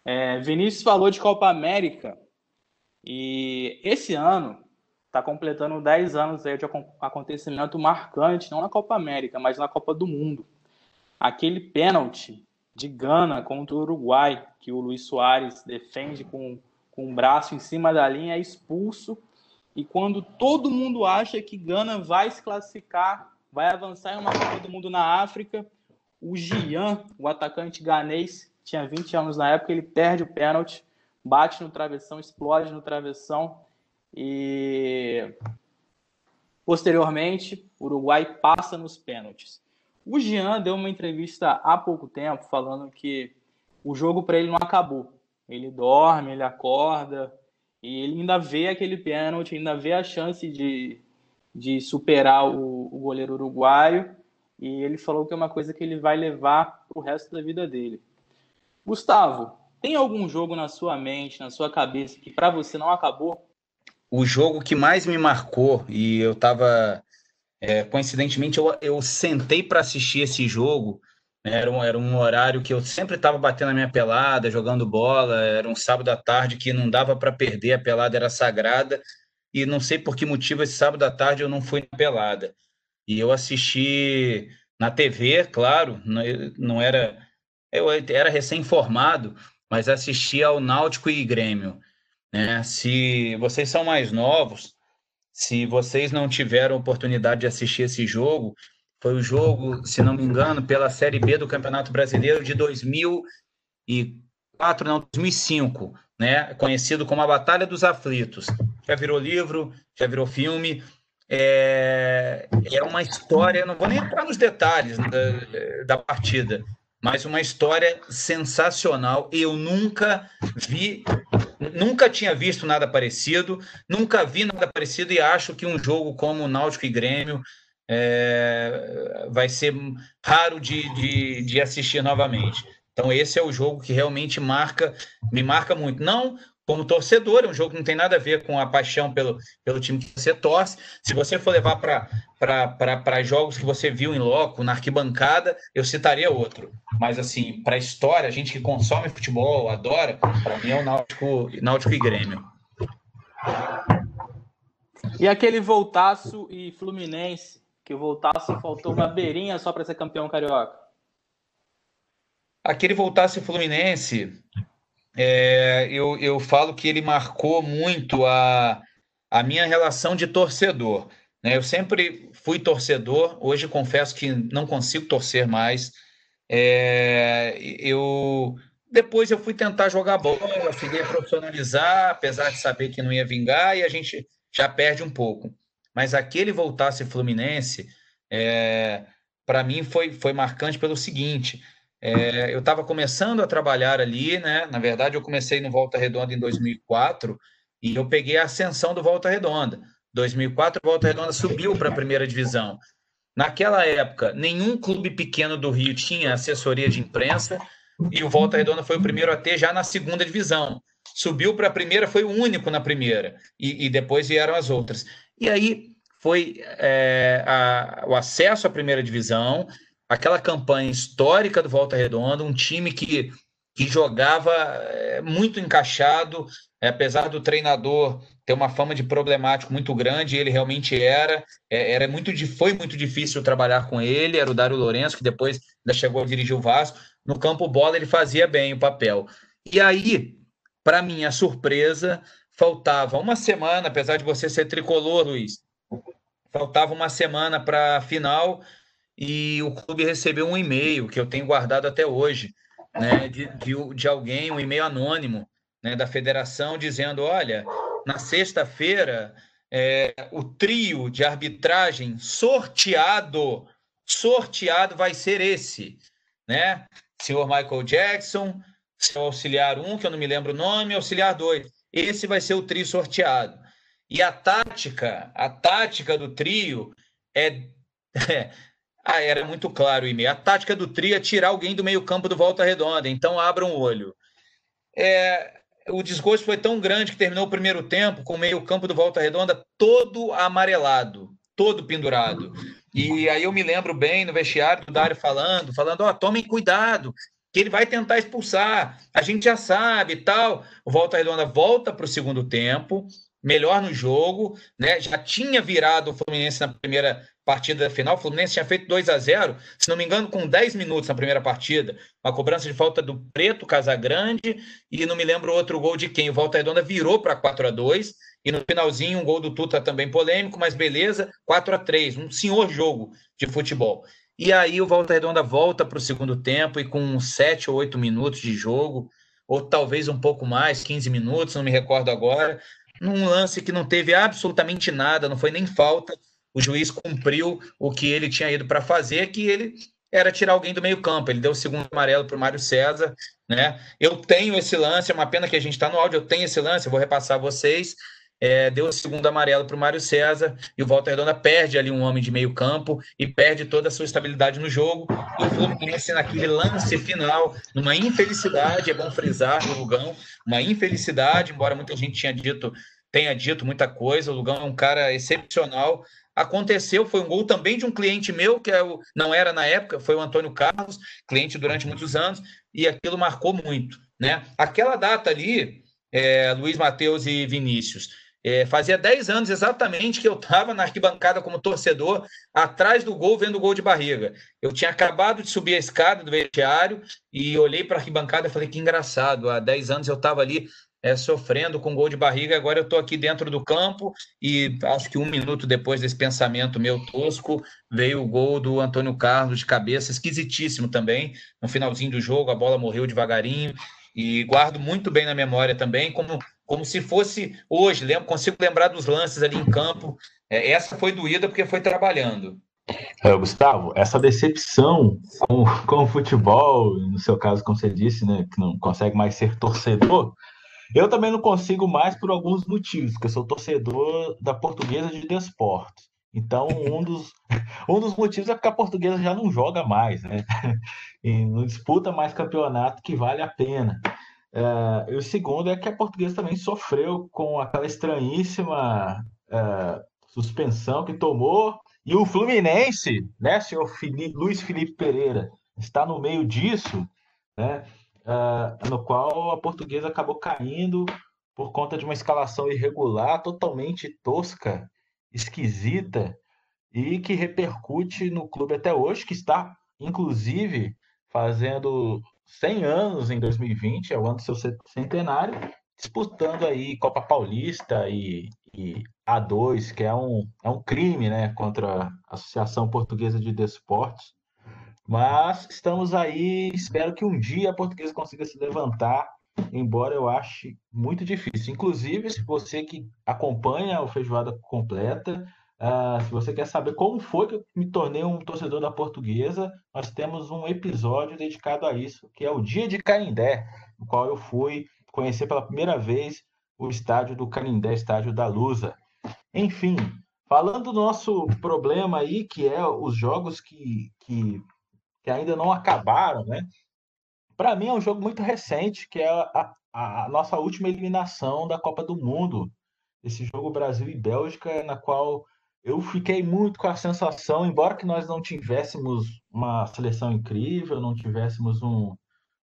É, Vinícius falou de Copa América e esse ano está completando 10 anos aí de acontecimento marcante, não na Copa América, mas na Copa do Mundo. Aquele pênalti de Gana contra o Uruguai, que o Luiz Soares defende com, com o braço em cima da linha, é expulso. E quando todo mundo acha que Gana vai se classificar, vai avançar em uma Copa do Mundo na África, o Gian, o atacante ganês, tinha 20 anos na época, ele perde o pênalti, bate no travessão, explode no travessão e posteriormente o Uruguai passa nos pênaltis. O Jean deu uma entrevista há pouco tempo falando que o jogo para ele não acabou. Ele dorme, ele acorda e ele ainda vê aquele pênalti, ainda vê a chance de, de superar o, o goleiro uruguaio. E ele falou que é uma coisa que ele vai levar para o resto da vida dele. Gustavo, tem algum jogo na sua mente, na sua cabeça, que para você não acabou? O jogo que mais me marcou, e eu estava. É, coincidentemente, eu, eu sentei para assistir esse jogo. Né, era, um, era um horário que eu sempre estava batendo a minha pelada, jogando bola. Era um sábado à tarde que não dava para perder, a pelada era sagrada. E não sei por que motivo esse sábado à tarde eu não fui na pelada. E eu assisti na TV, claro, não, não era. Eu era recém-formado, mas assisti ao Náutico e Grêmio. Né? Se vocês são mais novos, se vocês não tiveram oportunidade de assistir esse jogo, foi o jogo, se não me engano, pela Série B do Campeonato Brasileiro de 2004, não, 2005, né? Conhecido como a Batalha dos Aflitos. Já virou livro, já virou filme. É, é uma história, não vou nem entrar nos detalhes da, da partida, mas uma história sensacional. Eu nunca vi, nunca tinha visto nada parecido, nunca vi nada parecido e acho que um jogo como Náutico e Grêmio é, vai ser raro de, de, de assistir novamente. Então esse é o jogo que realmente marca, me marca muito. Não como torcedor, é um jogo que não tem nada a ver com a paixão pelo, pelo time que você torce. Se você for levar para jogos que você viu em loco, na arquibancada, eu citaria outro. Mas, assim, para a história, a gente que consome futebol, adora, para mim é o Náutico, Náutico e Grêmio. E aquele voltaço e Fluminense, que o voltaço faltou uma beirinha só para ser campeão carioca? Aquele voltaço Fluminense, é, eu, eu falo que ele marcou muito a, a minha relação de torcedor. Né? Eu sempre fui torcedor, hoje confesso que não consigo torcer mais. É, eu depois eu fui tentar jogar bola, fiquei profissionalizar, apesar de saber que não ia vingar, e a gente já perde um pouco. Mas aquele voltasse Fluminense, é, para mim foi, foi marcante pelo seguinte: é, eu estava começando a trabalhar ali, né? Na verdade, eu comecei no Volta Redonda em 2004 e eu peguei a ascensão do Volta Redonda. 2004, Volta Redonda subiu para a primeira divisão. Naquela época, nenhum clube pequeno do Rio tinha assessoria de imprensa e o Volta Redonda foi o primeiro a ter já na segunda divisão. subiu para a primeira, foi o único na primeira, e, e depois vieram as outras. E aí foi é, a, o acesso à primeira divisão, aquela campanha histórica do Volta Redonda, um time que, que jogava é, muito encaixado, é, apesar do treinador ter uma fama de problemático muito grande, ele realmente era, é, era muito, foi muito difícil trabalhar com ele, era o Dário Lourenço, que depois ainda chegou a dirigir o Vasco, no campo bola ele fazia bem o papel. E aí, para minha surpresa, faltava uma semana, apesar de você ser tricolor, Luiz, faltava uma semana para a final e o clube recebeu um e-mail que eu tenho guardado até hoje, né, de, de, de alguém, um e-mail anônimo, né, da federação, dizendo: olha, na sexta-feira, é, o trio de arbitragem sorteado, sorteado vai ser esse, né? Senhor Michael Jackson, seu auxiliar 1, um, que eu não me lembro o nome, auxiliar 2. Esse vai ser o trio sorteado. E a tática, a tática do trio é, é ah, era muito claro e-mail. A tática do trio é tirar alguém do meio-campo do Volta Redonda, então abram o olho. É, o desgosto foi tão grande que terminou o primeiro tempo com o meio-campo do Volta Redonda todo amarelado, todo pendurado. E aí eu me lembro bem no vestiário do Dário falando, falando, ó, oh, tomem cuidado, que ele vai tentar expulsar, a gente já sabe e tal. O Volta Redonda volta para o segundo tempo, melhor no jogo, né? Já tinha virado o Fluminense na primeira partida da final. O Fluminense tinha feito 2 a 0 se não me engano, com 10 minutos na primeira partida. Uma cobrança de falta do Preto Casagrande e não me lembro outro gol de quem. O Volta Redonda virou para 4 a 2 e no finalzinho um gol do Tuta também polêmico, mas beleza, 4 a 3 um senhor jogo de futebol. E aí o Volta Redonda volta para o segundo tempo e com 7 ou 8 minutos de jogo, ou talvez um pouco mais, 15 minutos, não me recordo agora, num lance que não teve absolutamente nada, não foi nem falta. O juiz cumpriu o que ele tinha ido para fazer, que ele era tirar alguém do meio-campo. Ele deu o segundo amarelo para o Mário César. Né? Eu tenho esse lance, é uma pena que a gente está no áudio, eu tenho esse lance, eu vou repassar a vocês. É, deu o segundo amarelo para o Mário César e o Walter Redonda perde ali um homem de meio campo e perde toda a sua estabilidade no jogo. E o Fluminense, naquele lance final, numa infelicidade, é bom frisar no Lugão, uma infelicidade, embora muita gente tinha dito, tenha dito muita coisa, o Lugão é um cara excepcional. Aconteceu, foi um gol também de um cliente meu, que é o, não era na época, foi o Antônio Carlos, cliente durante muitos anos, e aquilo marcou muito. Né? Aquela data ali, é, Luiz Matheus e Vinícius, é, fazia 10 anos exatamente que eu estava na arquibancada como torcedor, atrás do gol, vendo o gol de barriga. Eu tinha acabado de subir a escada do vestiário e olhei para a arquibancada e falei: que engraçado, há 10 anos eu estava ali é, sofrendo com gol de barriga, agora eu estou aqui dentro do campo e acho que um minuto depois desse pensamento meu tosco, veio o gol do Antônio Carlos de cabeça, esquisitíssimo também. No finalzinho do jogo, a bola morreu devagarinho e guardo muito bem na memória também, como como se fosse hoje. Lembro, consigo lembrar dos lances ali em campo. É, essa foi doída porque foi trabalhando. É, Gustavo, essa decepção com, com o futebol, no seu caso, como você disse, né, que não consegue mais ser torcedor, eu também não consigo mais por alguns motivos, porque eu sou torcedor da Portuguesa de Desportos. Então, um dos, um dos motivos é porque a Portuguesa já não joga mais, né? E não disputa mais campeonato que vale a pena. Uh, e o segundo é que a portuguesa também sofreu com aquela estranhíssima uh, suspensão que tomou. E o Fluminense, né, senhor Luiz Felipe Pereira, está no meio disso, né, uh, no qual a portuguesa acabou caindo por conta de uma escalação irregular, totalmente tosca, esquisita, e que repercute no clube até hoje, que está, inclusive, fazendo 100 anos em 2020, é o ano do seu centenário, disputando aí Copa Paulista e, e A2, que é um, é um crime né, contra a Associação Portuguesa de Desportos. Mas estamos aí, espero que um dia a portuguesa consiga se levantar, embora eu ache muito difícil. Inclusive, se você que acompanha o Feijoada Completa, Uh, se você quer saber como foi que eu me tornei um torcedor da portuguesa, nós temos um episódio dedicado a isso, que é o Dia de Canindé, no qual eu fui conhecer pela primeira vez o estádio do Canindé, estádio da Lusa. Enfim, falando do nosso problema aí, que é os jogos que, que, que ainda não acabaram, né? Para mim é um jogo muito recente, que é a, a, a nossa última eliminação da Copa do Mundo, esse jogo Brasil e Bélgica, na qual eu fiquei muito com a sensação, embora que nós não tivéssemos uma seleção incrível, não tivéssemos um,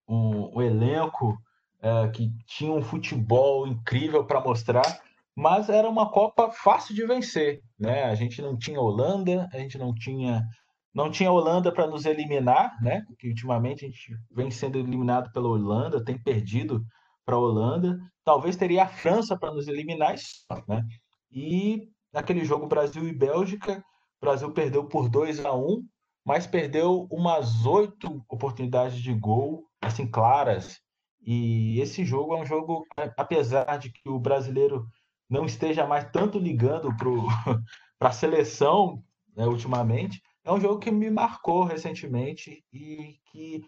um, um elenco é, que tinha um futebol incrível para mostrar, mas era uma Copa fácil de vencer, né? A gente não tinha Holanda, a gente não tinha não tinha Holanda para nos eliminar, né? Que ultimamente a gente vem sendo eliminado pela Holanda, tem perdido para a Holanda. Talvez teria a França para nos eliminar, né? E naquele jogo Brasil e Bélgica, o Brasil perdeu por 2 a 1, mas perdeu umas oito oportunidades de gol, assim claras. E esse jogo é um jogo, apesar de que o brasileiro não esteja mais tanto ligando para a seleção né, ultimamente, é um jogo que me marcou recentemente e que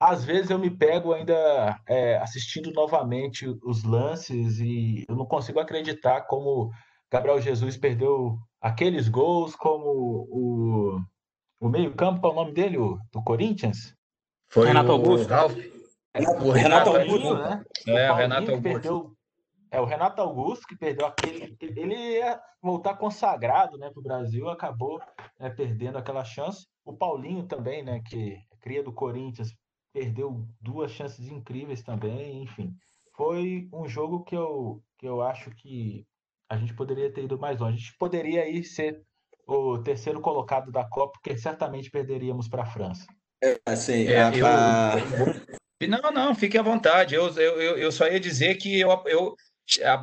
às vezes eu me pego ainda é, assistindo novamente os lances e eu não consigo acreditar como Gabriel Jesus perdeu aqueles gols, como o, o meio-campo, qual é o nome dele? O, do Corinthians? Foi Renato Augusto. Ralf. o Renato, Augusto, né? É, o Renato Augusto. Perdeu, é, o Renato Augusto que perdeu aquele. Ele ia voltar consagrado né, para o Brasil, acabou né, perdendo aquela chance. O Paulinho também, né? Que é cria do Corinthians, perdeu duas chances incríveis também, enfim. Foi um jogo que eu, que eu acho que a gente poderia ter ido mais longe. A gente poderia ir ser o terceiro colocado da Copa, porque certamente perderíamos para a França. É, assim, é, a... eu... Não, não, fique à vontade. Eu, eu, eu só ia dizer que eu, eu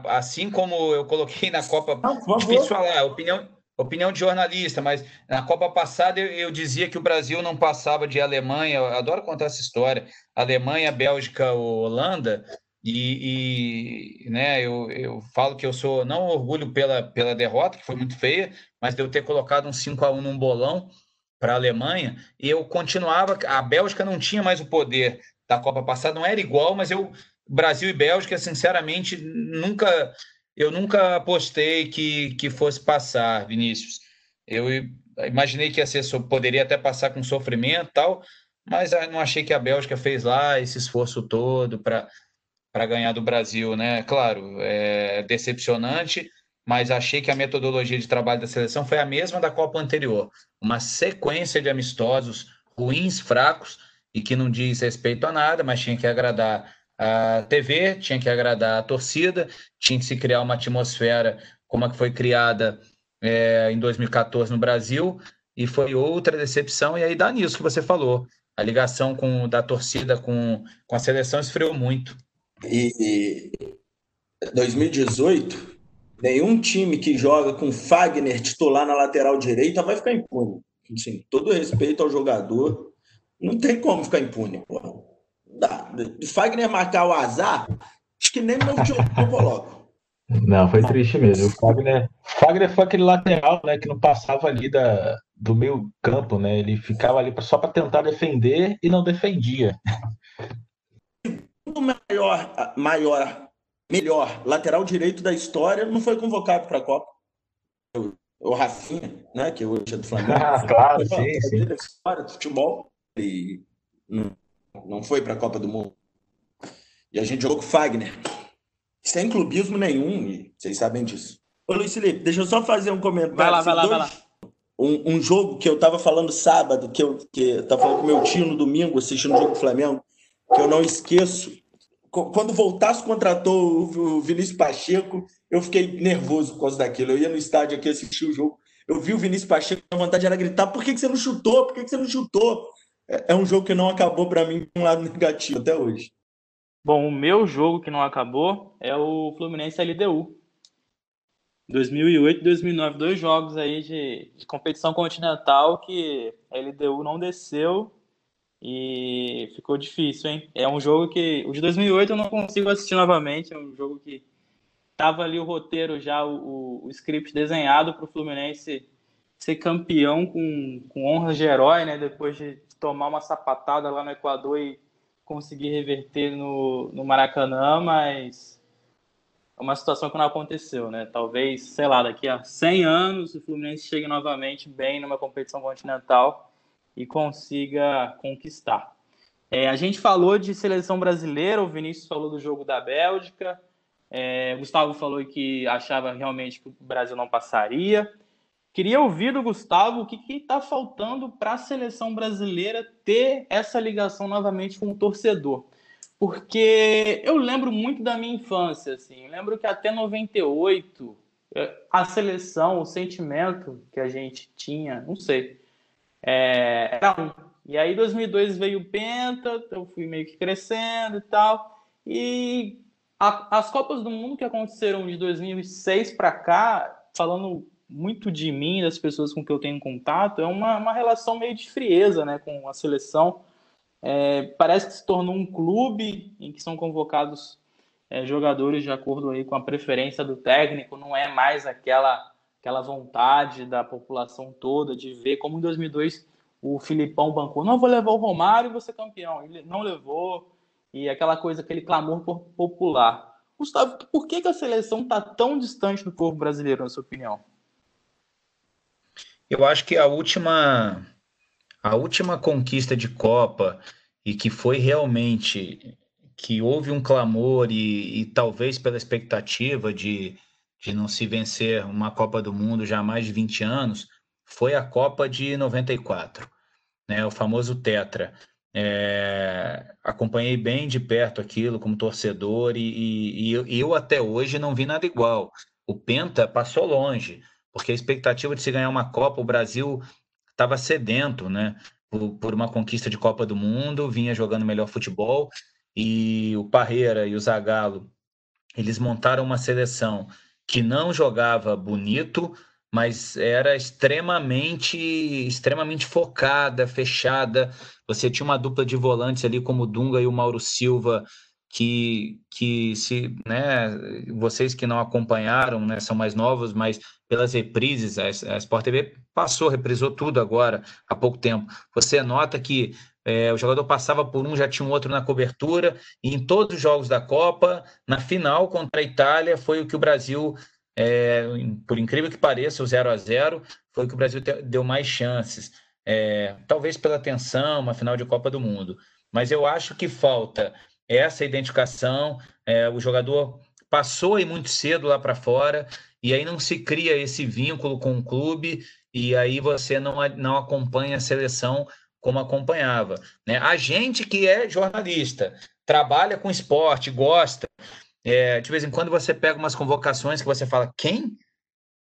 assim como eu coloquei na Copa, não, difícil falar, opinião, opinião de jornalista, mas na Copa passada eu, eu, dizia que o Brasil não passava de Alemanha, eu adoro contar essa história, Alemanha, Bélgica, Holanda, e, e né, eu, eu falo que eu sou, não orgulho pela, pela derrota, que foi muito feia, mas de eu ter colocado um 5 a 1 num bolão para a Alemanha, e eu continuava, a Bélgica não tinha mais o poder da Copa passada, não era igual, mas eu Brasil e Bélgica, sinceramente, nunca eu nunca apostei que, que fosse passar, Vinícius. Eu imaginei que ia ser, poderia até passar com sofrimento tal, mas não achei que a Bélgica fez lá esse esforço todo para ganhar do Brasil, né? Claro, é decepcionante, mas achei que a metodologia de trabalho da seleção foi a mesma da Copa anterior. Uma sequência de amistosos ruins, fracos, e que não diz respeito a nada, mas tinha que agradar a TV, tinha que agradar a torcida, tinha que se criar uma atmosfera como a que foi criada é, em 2014 no Brasil, e foi outra decepção, e aí dá nisso que você falou. A ligação com, da torcida com, com a seleção esfriou muito. E 2018, nenhum time que joga com Fagner titular na lateral direita vai ficar impune. Assim, todo respeito ao jogador, não tem como ficar impune. Porra dá. De Fagner marcar o azar, acho que nem meu jogo eu coloco. Não, foi triste mesmo. O Fagner, Fagner foi aquele lateral né, que não passava ali da, do meio campo, né? Ele ficava ali só para tentar defender e não defendia. O maior, maior, melhor lateral direito da história não foi convocado para a Copa. O Rafinha, né? Que hoje é do Flamengo. Ah, claro, sim, sim. História do futebol. E não não foi para a Copa do Mundo. E a gente jogou com o Fagner. Sem clubismo nenhum, e vocês sabem disso. Ô Luiz Felipe, deixa eu só fazer um comentário. Vai lá, vai lá, vai lá. Um, um, jogo que eu estava falando sábado, que eu, que eu tava falando com meu tio no domingo, assistindo o jogo do Flamengo, que eu não esqueço. Quando voltasse contratou o Vinícius Pacheco, eu fiquei nervoso por causa daquilo. Eu ia no estádio aqui assistir o jogo. Eu vi o Vinícius Pacheco, a vontade era gritar: por que, que você não chutou? Por que, que você não chutou? É, é um jogo que não acabou para mim com um lado negativo até hoje. Bom, o meu jogo que não acabou é o Fluminense LDU. 2008 e 2009, dois jogos aí de, de, competição continental que a LDU não desceu e ficou difícil, hein? É um jogo que o de 2008 eu não consigo assistir novamente, é um jogo que tava ali o roteiro já, o, o script desenhado para o Fluminense ser campeão com, com honras de herói, né? Depois de tomar uma sapatada lá no Equador e conseguir reverter no, no Maracanã, mas é uma situação que não aconteceu, né? Talvez, sei lá, daqui a 100 anos o Fluminense chegue novamente bem numa competição continental e consiga conquistar. É, a gente falou de seleção brasileira, o Vinícius falou do jogo da Bélgica, é, Gustavo falou que achava realmente que o Brasil não passaria. Queria ouvir do Gustavo o que está faltando para a seleção brasileira ter essa ligação novamente com o torcedor. Porque eu lembro muito da minha infância, assim. lembro que até 98, é, a seleção, o sentimento que a gente tinha, não sei, é, era um. E aí, 2002 veio o Penta, eu fui meio que crescendo e tal. E a, as Copas do Mundo que aconteceram de 2006 para cá, falando muito de mim, das pessoas com que eu tenho contato, é uma, uma relação meio de frieza né, com a seleção. É, parece que se tornou um clube em que são convocados é, jogadores de acordo aí com a preferência do técnico, não é mais aquela, aquela vontade da população toda de ver como em 2002 o Filipão bancou, não vou levar o Romário e vou ser campeão. Ele não levou, e aquela coisa, aquele clamor popular. Gustavo, por que, que a seleção está tão distante do povo brasileiro, na sua opinião? Eu acho que a última, a última conquista de Copa e que foi realmente que houve um clamor e, e talvez pela expectativa de, de não se vencer uma Copa do Mundo já há mais de 20 anos, foi a Copa de 94, né, o famoso Tetra. É, acompanhei bem de perto aquilo como torcedor e, e, e, eu até hoje não vi nada igual. O Penta passou longe, porque a expectativa de se ganhar uma Copa, o Brasil estava sedento, né? Por, por, uma conquista de Copa do Mundo, vinha jogando melhor futebol e o Parreira e o Zagallo, eles montaram uma seleção que não jogava bonito, mas era extremamente, extremamente focada, fechada. Você tinha uma dupla de volantes ali como o Dunga e o Mauro Silva, que, que se, né, vocês que não acompanharam, né, são mais novos, mas pelas reprises, a, a Sport TV passou, reprisou tudo agora, há pouco tempo. Você nota que é, o jogador passava por um, já tinha um outro na cobertura, e em todos os jogos da Copa, na final contra a Itália, foi o que o Brasil é, por incrível que pareça, o 0 a 0 foi que o Brasil deu mais chances. É, talvez pela tensão, uma final de Copa do Mundo. Mas eu acho que falta essa identificação. É, o jogador passou aí muito cedo lá para fora e aí não se cria esse vínculo com o clube e aí você não, não acompanha a seleção como acompanhava. Né? A gente que é jornalista, trabalha com esporte, gosta, é, de vez em quando você pega umas convocações que você fala, quem?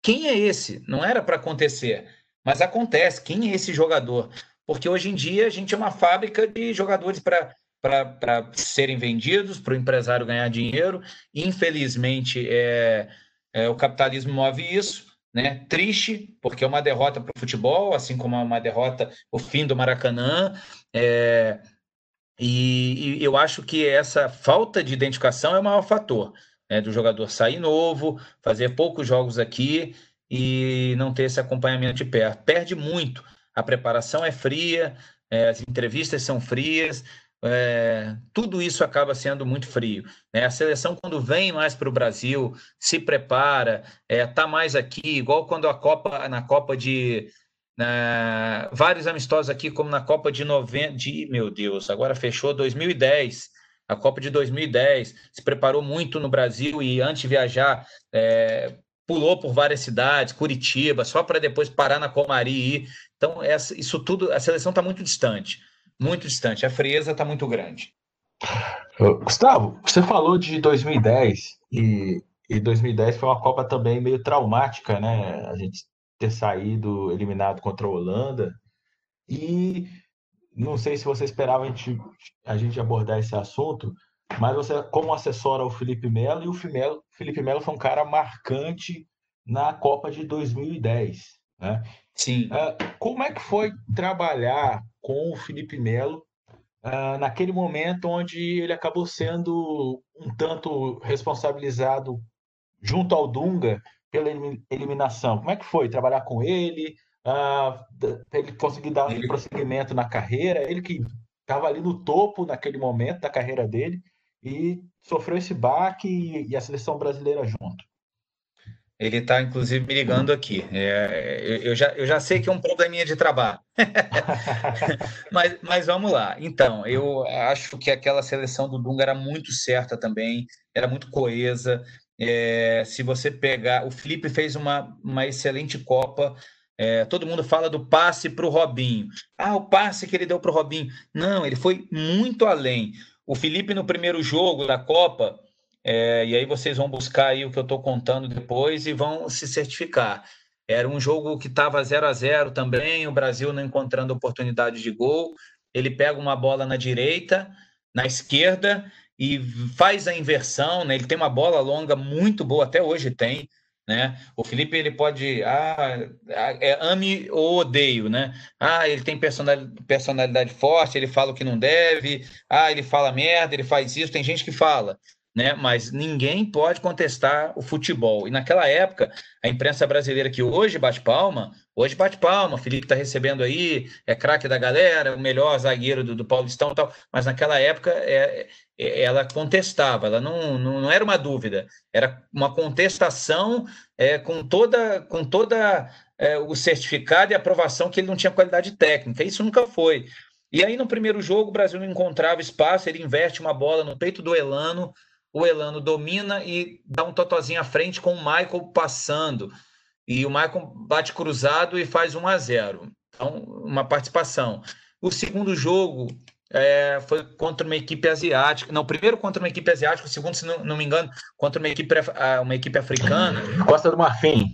Quem é esse? Não era para acontecer, mas acontece. Quem é esse jogador? Porque hoje em dia a gente é uma fábrica de jogadores para para serem vendidos, para o empresário ganhar dinheiro. Infelizmente, é, é, o capitalismo move isso. Né? Triste, porque é uma derrota para o futebol, assim como é uma derrota o fim do Maracanã. É, e, e, eu acho que essa falta de identificação é o maior fator né, do jogador sair novo, fazer poucos jogos aqui e não ter esse acompanhamento de perto. Perde muito. A preparação é fria, é, as entrevistas são frias, é, tudo isso acaba sendo muito frio. Né? A seleção, quando vem mais para o Brasil, se prepara, está é, tá mais aqui, igual quando a Copa, na Copa de né, vários amistosos aqui, como na Copa de 90, de, meu Deus, agora fechou 2010, a Copa de 2010, se preparou muito no Brasil e antes de viajar, é, pulou por várias cidades, Curitiba, só para depois parar na Comari. Então, essa, isso tudo, a seleção está muito distante, muito distante, a frieza está muito grande. Gustavo, você falou de 2010 e, e 2010 foi uma Copa também meio traumática, né? A gente ter saído eliminado contra a Holanda. E não sei se você esperava a gente, a gente abordar esse assunto, mas você, como assessora o Felipe Melo, e o Felipe Melo foi um cara marcante na Copa de 2010. Né? Sim. Uh, como é que foi trabalhar com o Felipe Melo uh, naquele momento onde ele acabou sendo um tanto responsabilizado junto ao Dunga pela eliminação. Como é que foi trabalhar com ele, uh, ele conseguir dar ele... prosseguimento na carreira? Ele que estava ali no topo naquele momento da carreira dele e sofreu esse baque e a seleção brasileira junto. Ele está, inclusive, me ligando aqui. É, eu, já, eu já sei que é um probleminha de trabalho. mas, mas vamos lá. Então, eu acho que aquela seleção do Dunga era muito certa também, era muito coesa. É, se você pegar. O Felipe fez uma, uma excelente Copa. É, todo mundo fala do passe para o Robinho. Ah, o passe que ele deu para o Robinho. Não, ele foi muito além. O Felipe, no primeiro jogo da Copa, é, e aí vocês vão buscar aí o que eu estou contando depois e vão se certificar. Era um jogo que estava 0 a 0 também, o Brasil não encontrando oportunidade de gol. Ele pega uma bola na direita, na esquerda e faz a inversão. Né? Ele tem uma bola longa muito boa, até hoje tem. Né? O Felipe ele pode ah, é, ame ou odeio, né? Ah, ele tem personalidade, forte, ele fala o que não deve, ah, ele fala merda, ele faz isso. Tem gente que fala, né? Mas ninguém pode contestar o futebol. E naquela época, a imprensa brasileira que hoje bate palma, hoje bate palma, Felipe está recebendo aí, é craque da galera, o melhor zagueiro do, do Paulistão e tal, mas naquela época é, é, ela contestava, ela não, não, não, era uma dúvida, era uma contestação é, com toda, com toda é, o certificado e aprovação que ele não tinha qualidade técnica. Isso nunca foi. E aí, no primeiro jogo, o Brasil não encontrava espaço, ele inverte uma bola no peito do Elano, o Elano domina e dá um totozinho à frente com o Michael passando. E o Michael bate cruzado e faz 1 a 0. Então, uma participação. O segundo jogo é, foi contra uma equipe asiática. Não, primeiro contra uma equipe asiática, o segundo, se não, não me engano, contra uma equipe, uma equipe africana. Costa do Marfim.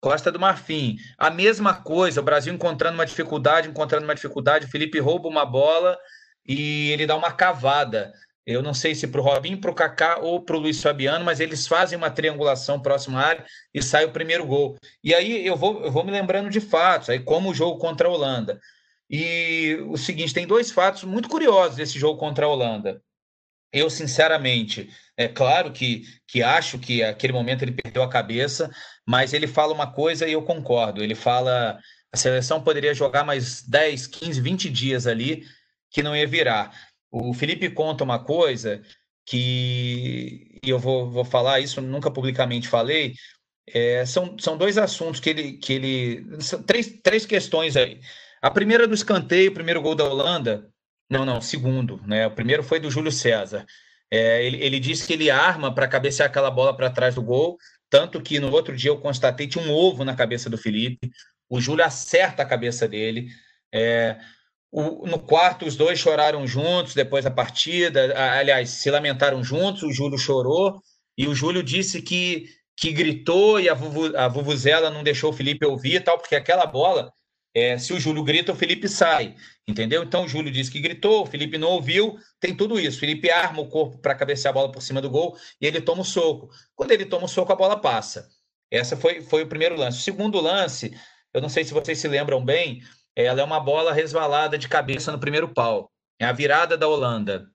Costa do Marfim. A mesma coisa, o Brasil encontrando uma dificuldade, encontrando uma dificuldade, o Felipe rouba uma bola e ele dá uma cavada. Eu não sei se para o Robinho, para o Kaká ou para o Luiz Fabiano, mas eles fazem uma triangulação próxima à área e sai o primeiro gol. E aí eu vou, eu vou me lembrando de fatos, aí como o jogo contra a Holanda. E o seguinte, tem dois fatos muito curiosos desse jogo contra a Holanda. Eu, sinceramente, é claro que, que acho que aquele momento ele perdeu a cabeça, mas ele fala uma coisa e eu concordo. Ele fala a seleção poderia jogar mais 10, 15, 20 dias ali que não ia virar. O Felipe conta uma coisa que e eu vou, vou falar isso, nunca publicamente falei. É, são, são dois assuntos que ele. Que ele são três, três questões aí. A primeira do escanteio, o primeiro gol da Holanda. Não, não, segundo. Né? O primeiro foi do Júlio César. É, ele, ele disse que ele arma para cabecear aquela bola para trás do gol. Tanto que no outro dia eu constatei tinha um ovo na cabeça do Felipe. O Júlio acerta a cabeça dele. É, o, no quarto, os dois choraram juntos depois da partida. Aliás, se lamentaram juntos. O Júlio chorou e o Júlio disse que, que gritou e a, Vuvu, a Vuvuzela não deixou o Felipe ouvir tal, porque aquela bola, é, se o Júlio grita, o Felipe sai. Entendeu? Então o Júlio disse que gritou, o Felipe não ouviu, tem tudo isso. O Felipe arma o corpo para cabecear a bola por cima do gol e ele toma o soco. Quando ele toma o soco, a bola passa. Essa foi, foi o primeiro lance. O segundo lance, eu não sei se vocês se lembram bem, ela é uma bola resvalada de cabeça no primeiro pau. É a virada da Holanda.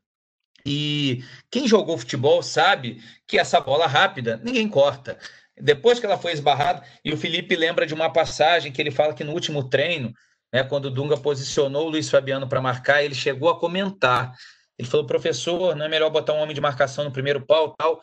E quem jogou futebol sabe que essa bola rápida ninguém corta. Depois que ela foi esbarrada, e o Felipe lembra de uma passagem que ele fala que no último treino, né, quando o Dunga posicionou o Luiz Fabiano para marcar, ele chegou a comentar. Ele falou, professor, não é melhor botar um homem de marcação no primeiro pau tal?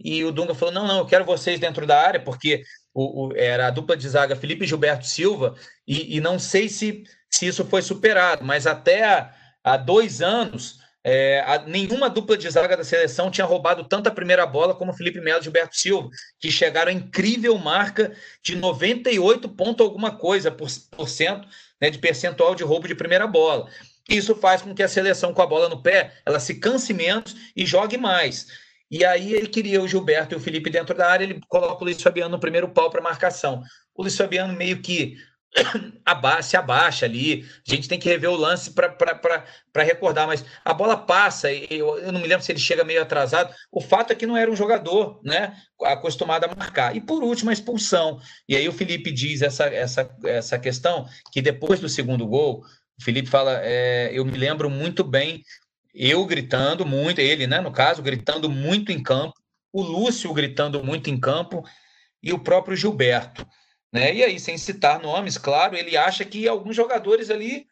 E o Dunga falou: não, não, eu quero vocês dentro da área, porque o, o, era a dupla de zaga Felipe Gilberto Silva, e, e, não sei se, se isso foi superado, mas até há, dois anos, é, a, nenhuma dupla de zaga da seleção tinha roubado tanta primeira bola como Felipe Melo e Gilberto Silva, que chegaram a incrível marca de 98 ponto alguma coisa por, por cento né, de percentual de roubo de primeira bola. Isso faz com que a seleção com a bola no pé ela se canse menos e jogue mais. E aí ele queria o Gilberto e o Felipe dentro da área, ele coloca o Luiz Fabiano no primeiro pau para marcação. O Luiz Fabiano meio que se abaixa ali, a gente tem que rever o lance para recordar, mas a bola passa, eu, eu não me lembro se ele chega meio atrasado, o fato é que não era um jogador né, acostumado a marcar. E por último, a expulsão. E aí o Felipe diz essa, essa, essa questão, que depois do segundo gol, o Felipe fala, é, eu me lembro muito bem eu gritando muito, ele, né, no caso, gritando muito em campo, o Lúcio gritando muito em campo e o próprio Gilberto. Né? E aí, sem citar nomes, claro, ele acha que alguns jogadores ali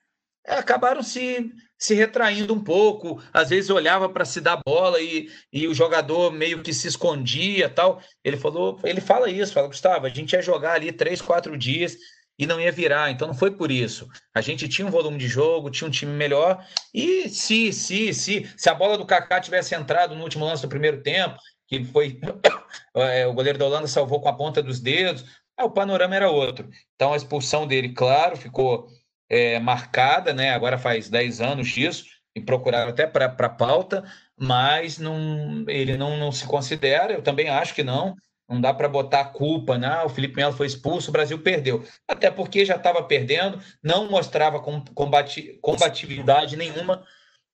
acabaram se, se retraindo um pouco. Às vezes olhava para se dar bola e, e o jogador meio que se escondia tal. Ele falou, ele fala isso, fala, Gustavo, a gente ia jogar ali três, quatro dias e não ia virar. Então não foi por isso. A gente tinha um volume de jogo, tinha um time melhor. E se, se, se, se a bola do Kaká tivesse entrado no último lance do primeiro tempo, que foi é, o goleiro da Holanda salvou com a ponta dos dedos, o panorama era outro. Então a expulsão dele, claro, ficou é, marcada, né? Agora faz 10 anos disso, e procuraram até para pauta, mas não, ele não, não se considera, eu também acho que não. Não dá para botar a culpa, né? Ah, o Felipe Melo foi expulso, o Brasil perdeu. Até porque já estava perdendo, não mostrava combati combatividade nenhuma.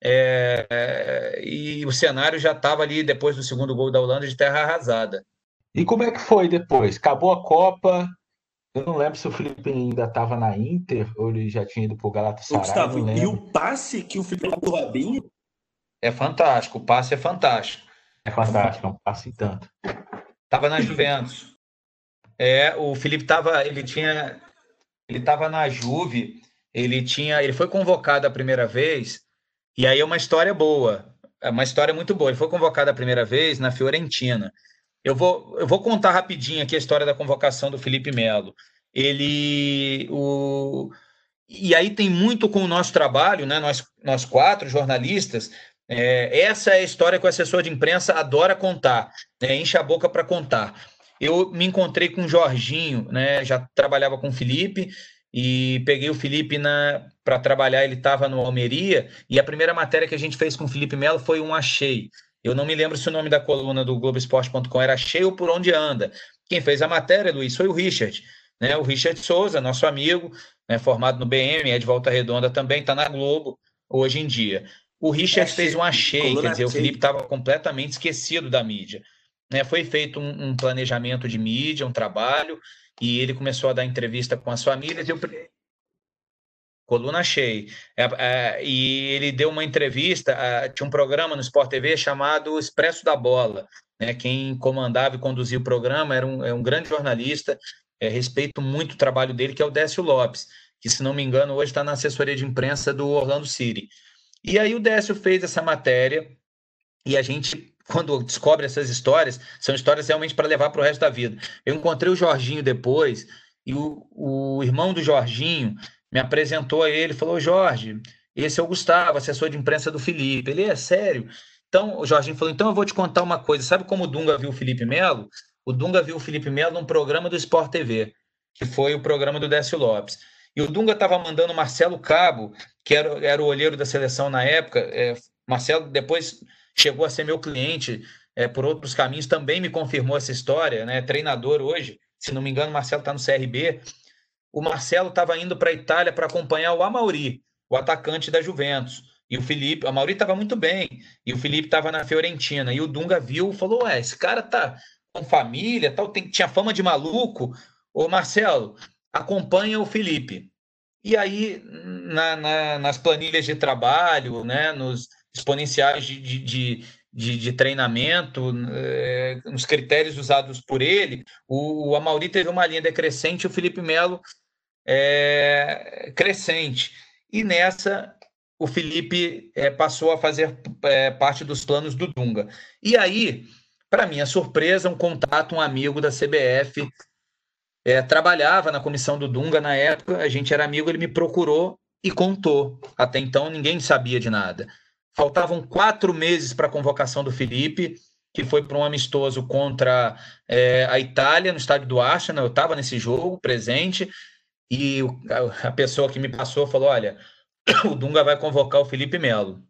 É, e o cenário já estava ali, depois do segundo gol da Holanda, de terra arrasada. E como é que foi depois? Acabou a Copa. Eu não lembro se o Felipe ainda estava na Inter ou ele já tinha ido para o Galatasaray. Gustavo, e o passe que o Felipe deu pro Robinho? É fantástico, o passe é fantástico. É fantástico, é um passe tanto. Tava na Juventus. É, o Felipe tava, ele tinha, ele tava na Juve, ele tinha, ele foi convocado a primeira vez, e aí é uma história boa, é uma história muito boa. Ele foi convocado a primeira vez na Fiorentina. Eu vou, eu vou contar rapidinho aqui a história da convocação do Felipe Melo. Ele, o, e aí tem muito com o nosso trabalho, né? Nós, nós quatro jornalistas, é, essa é a história que o assessor de imprensa adora contar, né? enche a boca para contar. Eu me encontrei com o Jorginho, né? já trabalhava com o Felipe, e peguei o Felipe para trabalhar, ele estava no Almeria, e a primeira matéria que a gente fez com o Felipe Melo foi um achei. Eu não me lembro se o nome da coluna do Globoesporte.com era achei ou por onde anda. Quem fez a matéria, Luiz, foi o Richard. Né? O Richard Souza, nosso amigo, né? formado no BM, é de Volta Redonda também, está na Globo hoje em dia. O Richard é, fez um achei, quer dizer, o Felipe estava completamente esquecido da mídia. Né? Foi feito um, um, planejamento de mídia, um trabalho, e ele começou a dar entrevista com as famílias. Eu... Coluna cheia. É, é, e ele deu uma entrevista, é, tinha um programa no Sport TV chamado Expresso da Bola. Né? Quem comandava e conduzia o programa era um, é um grande jornalista, é, respeito muito o trabalho dele, que é o Décio Lopes, que, se não me engano, hoje está na assessoria de imprensa do Orlando City. E aí o Décio fez essa matéria e a gente, quando descobre essas histórias, são histórias realmente para levar para o resto da vida. Eu encontrei o Jorginho depois e o, o irmão do Jorginho me apresentou a ele, falou: Jorge, esse é o Gustavo, assessor de imprensa do Felipe. Ele é sério. Então, o Jorginho falou: então eu vou te contar uma coisa. Sabe como o Dunga viu o Felipe Melo? O Dunga viu o Felipe Melo num programa do Sport TV, que foi o programa do Décio Lopes. E o Dunga estava mandando Marcelo Cabo, que era, era o olheiro da seleção na época. É, Marcelo depois chegou a ser meu cliente é, por outros caminhos, também me confirmou essa história, né? Treinador hoje, se não me engano, Marcelo está no CRB. O Marcelo estava indo para a Itália para acompanhar o Amauri, o atacante da Juventus. E o Felipe, o Amauri estava muito bem, e o Felipe estava na Fiorentina. E o Dunga viu e falou: Ué, esse cara tá com família, tal, tem, tinha fama de maluco. Ô Marcelo, acompanha o Felipe. E aí, na, na, nas planilhas de trabalho, né, nos exponenciais de, de, de, de, treinamento, é, nos critérios usados por ele, o, o Amauri teve uma linha decrescente e o Felipe Melo é, crescente. E nessa, o Felipe é, passou a fazer parte dos planos do Dunga. E aí, para minha surpresa, um contato, um amigo da CBF é, trabalhava na comissão do Dunga na época, a gente era amigo, ele me procurou e contou. Até então ninguém sabia de nada. Faltavam quatro meses para a convocação do Felipe, que foi para um amistoso contra é, a Itália, no estádio do Arsenal. Eu estava nesse jogo, presente, e a pessoa que me passou falou: Olha, o Dunga vai convocar o Felipe Melo.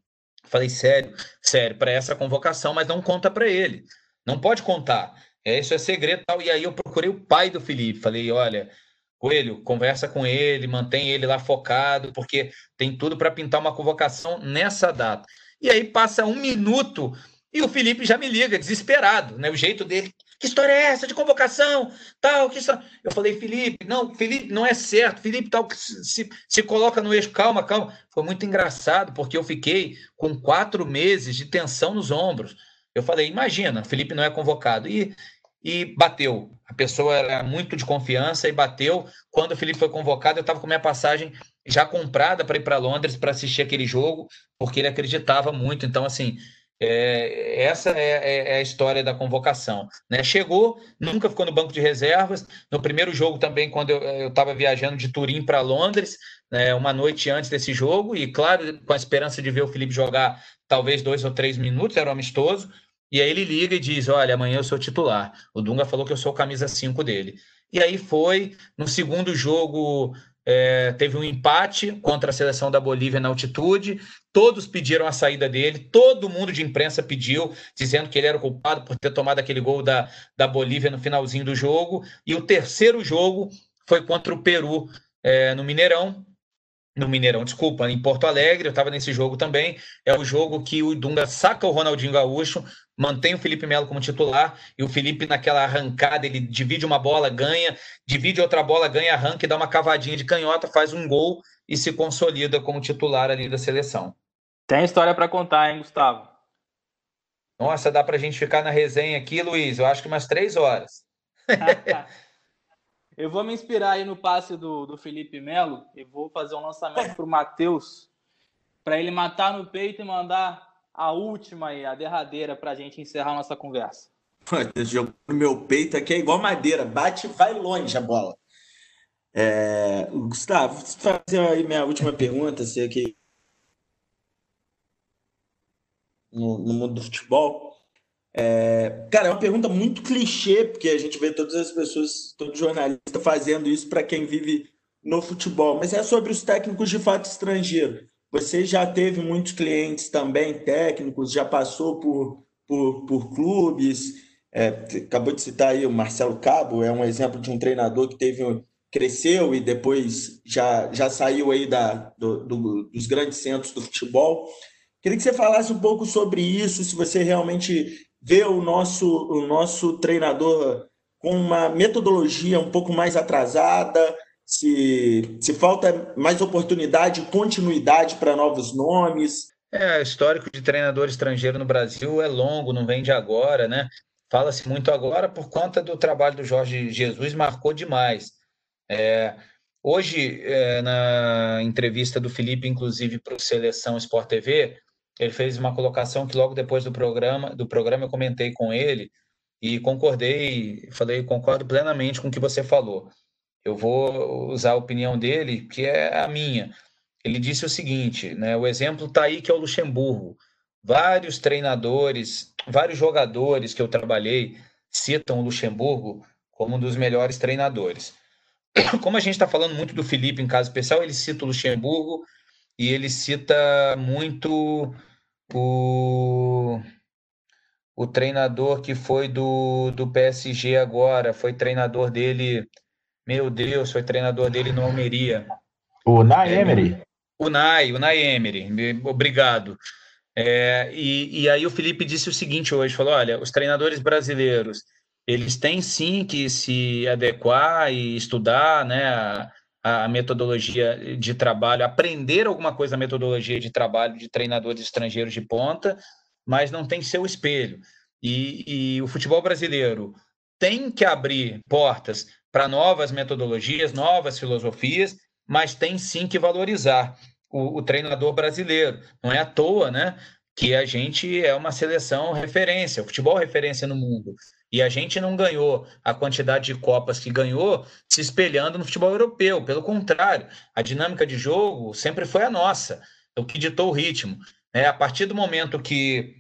Falei, sério, sério, para essa convocação, mas não conta para ele. Não pode contar. É, isso é segredo tal. E aí eu procurei o pai do Felipe. Falei, olha, Coelho, conversa com ele, mantém ele lá focado, porque tem tudo para pintar uma convocação nessa data. E aí passa um minuto e o Felipe já me liga, desesperado, né? O jeito dele. Que história é essa de convocação? Tal, que isso... Eu falei, Felipe, não, Felipe, não é certo. Felipe tal, se, se coloca no eixo, calma, calma. Foi muito engraçado, porque eu fiquei com quatro meses de tensão nos ombros. Eu falei, imagina, Felipe não é convocado. E, e bateu. A pessoa era muito de confiança e bateu. Quando o Felipe foi convocado, eu estava com minha passagem já comprada para ir para Londres para assistir aquele jogo, porque ele acreditava muito. Então, assim, é, essa é, é, é, a história da convocação. Né? Chegou, nunca ficou no banco de reservas. No primeiro jogo também, quando eu estava viajando de Turim para Londres, né, uma noite antes desse jogo, e claro, com a esperança de ver o Felipe jogar talvez dois ou três minutos, era um amistoso. E aí ele liga e diz: Olha, amanhã eu sou titular. O Dunga falou que eu sou camisa 5 dele. E aí foi. No segundo jogo, é, teve um empate contra a seleção da Bolívia na altitude. Todos pediram a saída dele, todo mundo de imprensa pediu, dizendo que ele era o culpado por ter tomado aquele gol da, da Bolívia no finalzinho do jogo. E o terceiro jogo foi contra o Peru é, no Mineirão no Mineirão, desculpa, em Porto Alegre, eu estava nesse jogo também. É o jogo que o Dunga saca o Ronaldinho Gaúcho, mantém o Felipe Melo como titular, e o Felipe, naquela arrancada, ele divide uma bola, ganha, divide outra bola, ganha, arranca e dá uma cavadinha de canhota, faz um gol e se consolida como titular ali da seleção. Tem história para contar, hein, Gustavo? Nossa, dá para a gente ficar na resenha aqui, Luiz, eu acho que umas três horas. Eu vou me inspirar aí no passe do, do Felipe Melo e vou fazer um lançamento para o Matheus para ele matar no peito e mandar a última e a derradeira para a gente encerrar nossa conversa. Jogou meu peito aqui é igual madeira, bate vai longe a bola. É, Gustavo, fazer aí minha última pergunta, sei que no, no mundo do futebol. É, cara, é uma pergunta muito clichê, porque a gente vê todas as pessoas, todo jornalista fazendo isso para quem vive no futebol, mas é sobre os técnicos de fato estrangeiro. Você já teve muitos clientes também técnicos, já passou por, por, por clubes, é, acabou de citar aí o Marcelo Cabo, é um exemplo de um treinador que teve cresceu e depois já, já saiu aí da, do, do, dos grandes centros do futebol. Queria que você falasse um pouco sobre isso, se você realmente ver o nosso, o nosso treinador com uma metodologia um pouco mais atrasada, se, se falta mais oportunidade, continuidade para novos nomes. É, o histórico de treinador estrangeiro no Brasil é longo, não vem de agora, né? Fala-se muito agora por conta do trabalho do Jorge Jesus, marcou demais. É, hoje, é, na entrevista do Felipe, inclusive para o Seleção Sport TV, ele fez uma colocação que logo depois do programa, do programa eu comentei com ele e concordei, falei, concordo plenamente com o que você falou. Eu vou usar a opinião dele, que é a minha. Ele disse o seguinte, né, o exemplo está aí que é o Luxemburgo. Vários treinadores, vários jogadores que eu trabalhei citam o Luxemburgo como um dos melhores treinadores. Como a gente está falando muito do Felipe em caso especial, ele cita o Luxemburgo e ele cita muito o, o treinador que foi do, do PSG agora, foi treinador dele, meu Deus, foi treinador dele no Almeria. O Nay Emery. É, o Nay, o Nay Emery, obrigado. É, e, e aí o Felipe disse o seguinte hoje, falou, olha, os treinadores brasileiros, eles têm sim que se adequar e estudar, né, a metodologia de trabalho, aprender alguma coisa da metodologia de trabalho de treinadores estrangeiros de ponta, mas não tem seu espelho. E, e o futebol brasileiro tem que abrir portas para novas metodologias, novas filosofias, mas tem sim que valorizar o, o treinador brasileiro. Não é à toa, né? Que a gente é uma seleção referência, o futebol referência no mundo. E a gente não ganhou a quantidade de Copas que ganhou se espelhando no futebol europeu. Pelo contrário, a dinâmica de jogo sempre foi a nossa, o que ditou o ritmo. É, a partir do momento que,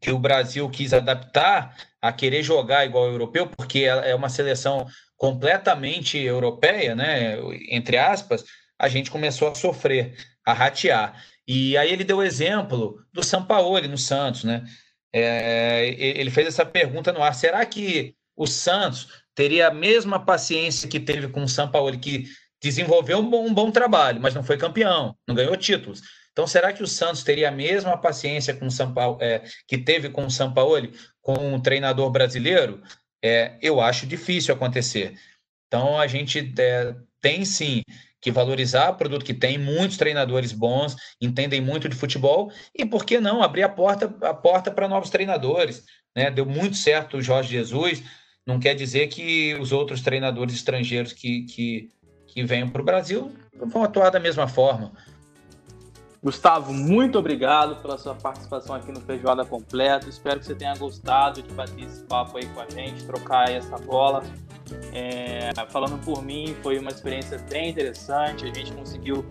que o Brasil quis adaptar a querer jogar igual ao europeu, porque é uma seleção completamente europeia, né, entre aspas, a gente começou a sofrer, a ratear. E aí ele deu o exemplo do Sampaoli no Santos, né? É, ele fez essa pergunta no ar: será que o Santos teria a mesma paciência que teve com o São Paulo, que desenvolveu um bom, um bom, trabalho, mas não foi campeão, não ganhou títulos? Então, será que o Santos teria a mesma paciência com o São Paulo, é, que teve com o São Paulo, com um treinador brasileiro? É, eu acho difícil acontecer. Então, a gente é, tem sim que valorizar o produto que tem, muitos treinadores bons, entendem muito de futebol, e por que não abrir a porta a porta para novos treinadores? Né? Deu muito certo o Jorge Jesus, não quer dizer que os outros treinadores estrangeiros que, que, que venham para o Brasil vão atuar da mesma forma. Gustavo, muito obrigado pela sua participação aqui no Feijoada Completo. Espero que você tenha gostado de bater esse papo aí com a gente, trocar essa bola. É, falando por mim, foi uma experiência bem interessante. A gente conseguiu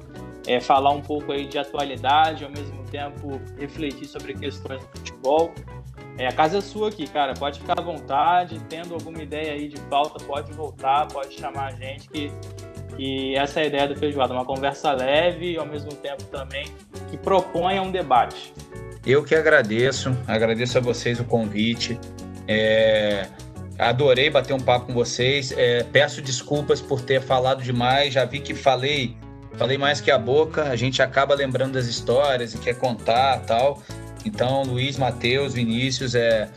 é, falar um pouco aí de atualidade, ao mesmo tempo refletir sobre questões do futebol. É, a casa é sua aqui, cara. Pode ficar à vontade. Tendo alguma ideia aí de pauta, pode voltar, pode chamar a gente que e essa é a ideia do Feijoada, uma conversa leve e ao mesmo tempo também que proponha um debate. Eu que agradeço, agradeço a vocês o convite. É, adorei bater um papo com vocês. É, peço desculpas por ter falado demais. Já vi que falei, falei mais que a boca. A gente acaba lembrando das histórias e quer contar tal. Então, Luiz, Matheus, Vinícius, é,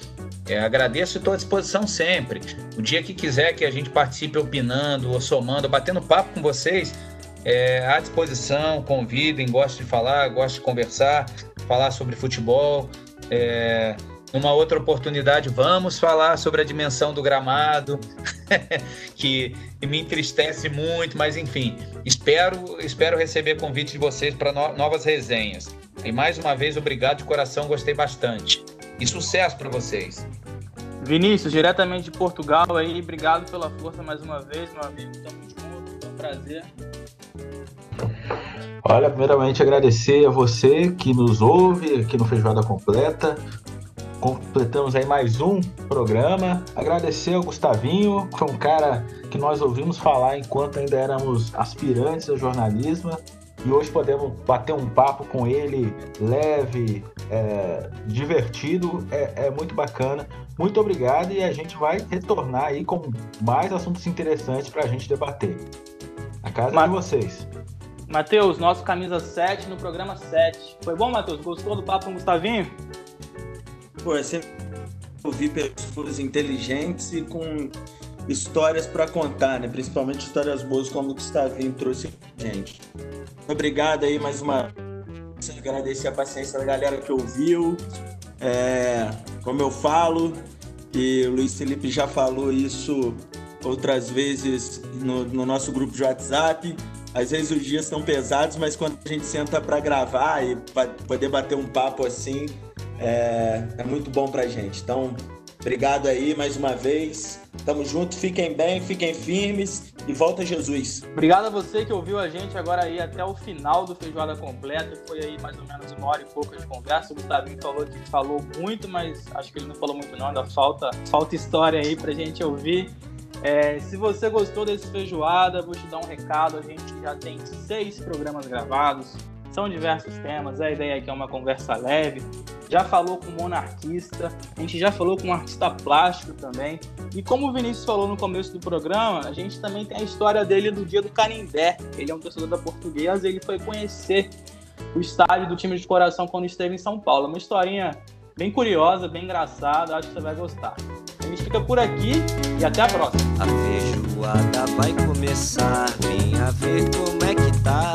é, agradeço e estou à disposição sempre. O dia que quiser que a gente participe opinando, ou somando, batendo papo com vocês, é, à disposição, convidem, gosto de falar, gosto de conversar, falar sobre futebol. É, numa outra oportunidade, vamos falar sobre a dimensão do gramado, que, me entristece muito, mas enfim, espero, espero receber convite de vocês para no, novas resenhas. E mais uma vez, obrigado de coração, gostei bastante. E sucesso para vocês. Vinícius, diretamente de Portugal aí, obrigado pela força mais uma vez, meu amigo. Tamo junto, um prazer. Olha, primeiramente agradecer a você que nos ouve aqui no Feijoada Completa. Completamos aí mais um programa. Agradecer ao Gustavinho, que foi um cara que nós ouvimos falar enquanto ainda éramos aspirantes ao jornalismo e hoje podemos bater um papo com ele leve, é, divertido, é, é, muito bacana. Muito obrigado e a gente vai retornar aí com mais assuntos interessantes para a gente debater. A casa Ma de vocês. Matheus, nosso camisa 7 no programa 7. Foi bom, Matheus? Gostou do papo com o Gustavinho? Pô, é sempre ouvir pessoas inteligentes e com histórias para contar, né? Principalmente histórias boas como o Gustavinho trouxe gente. Obrigado aí mais uma vez. Agradecer a paciência da galera que ouviu. É, como eu falo, e o Luiz Felipe já falou isso outras vezes no, no nosso grupo de WhatsApp. Às vezes os dias estão pesados, mas quando a gente senta para gravar e poder bater um papo assim, é, é muito bom para gente. Então, obrigado aí mais uma vez. Tamo junto, fiquem bem, fiquem firmes e volta Jesus. Obrigado a você que ouviu a gente agora aí até o final do Feijoada Completa. Foi aí mais ou menos uma hora e pouco de conversa. O Gustavinho falou que falou muito, mas acho que ele não falou muito não, ainda falta, falta história aí pra gente ouvir. É, se você gostou desse Feijoada, vou te dar um recado. A gente já tem seis programas gravados, são diversos temas. A ideia aqui é uma conversa leve. Já falou com monarquista, a gente já falou com um artista plástico também. E como o Vinícius falou no começo do programa, a gente também tem a história dele do dia do Canindé. Ele é um torcedor da Portuguesa, ele foi conhecer o estádio do time de coração quando esteve em São Paulo. Uma historinha bem curiosa, bem engraçada, acho que você vai gostar. A gente fica por aqui e até a próxima. A feijoada vai começar, venha ver como é que tá.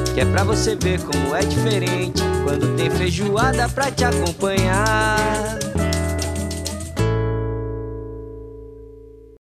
que é pra você ver como é diferente quando tem feijoada pra te acompanhar.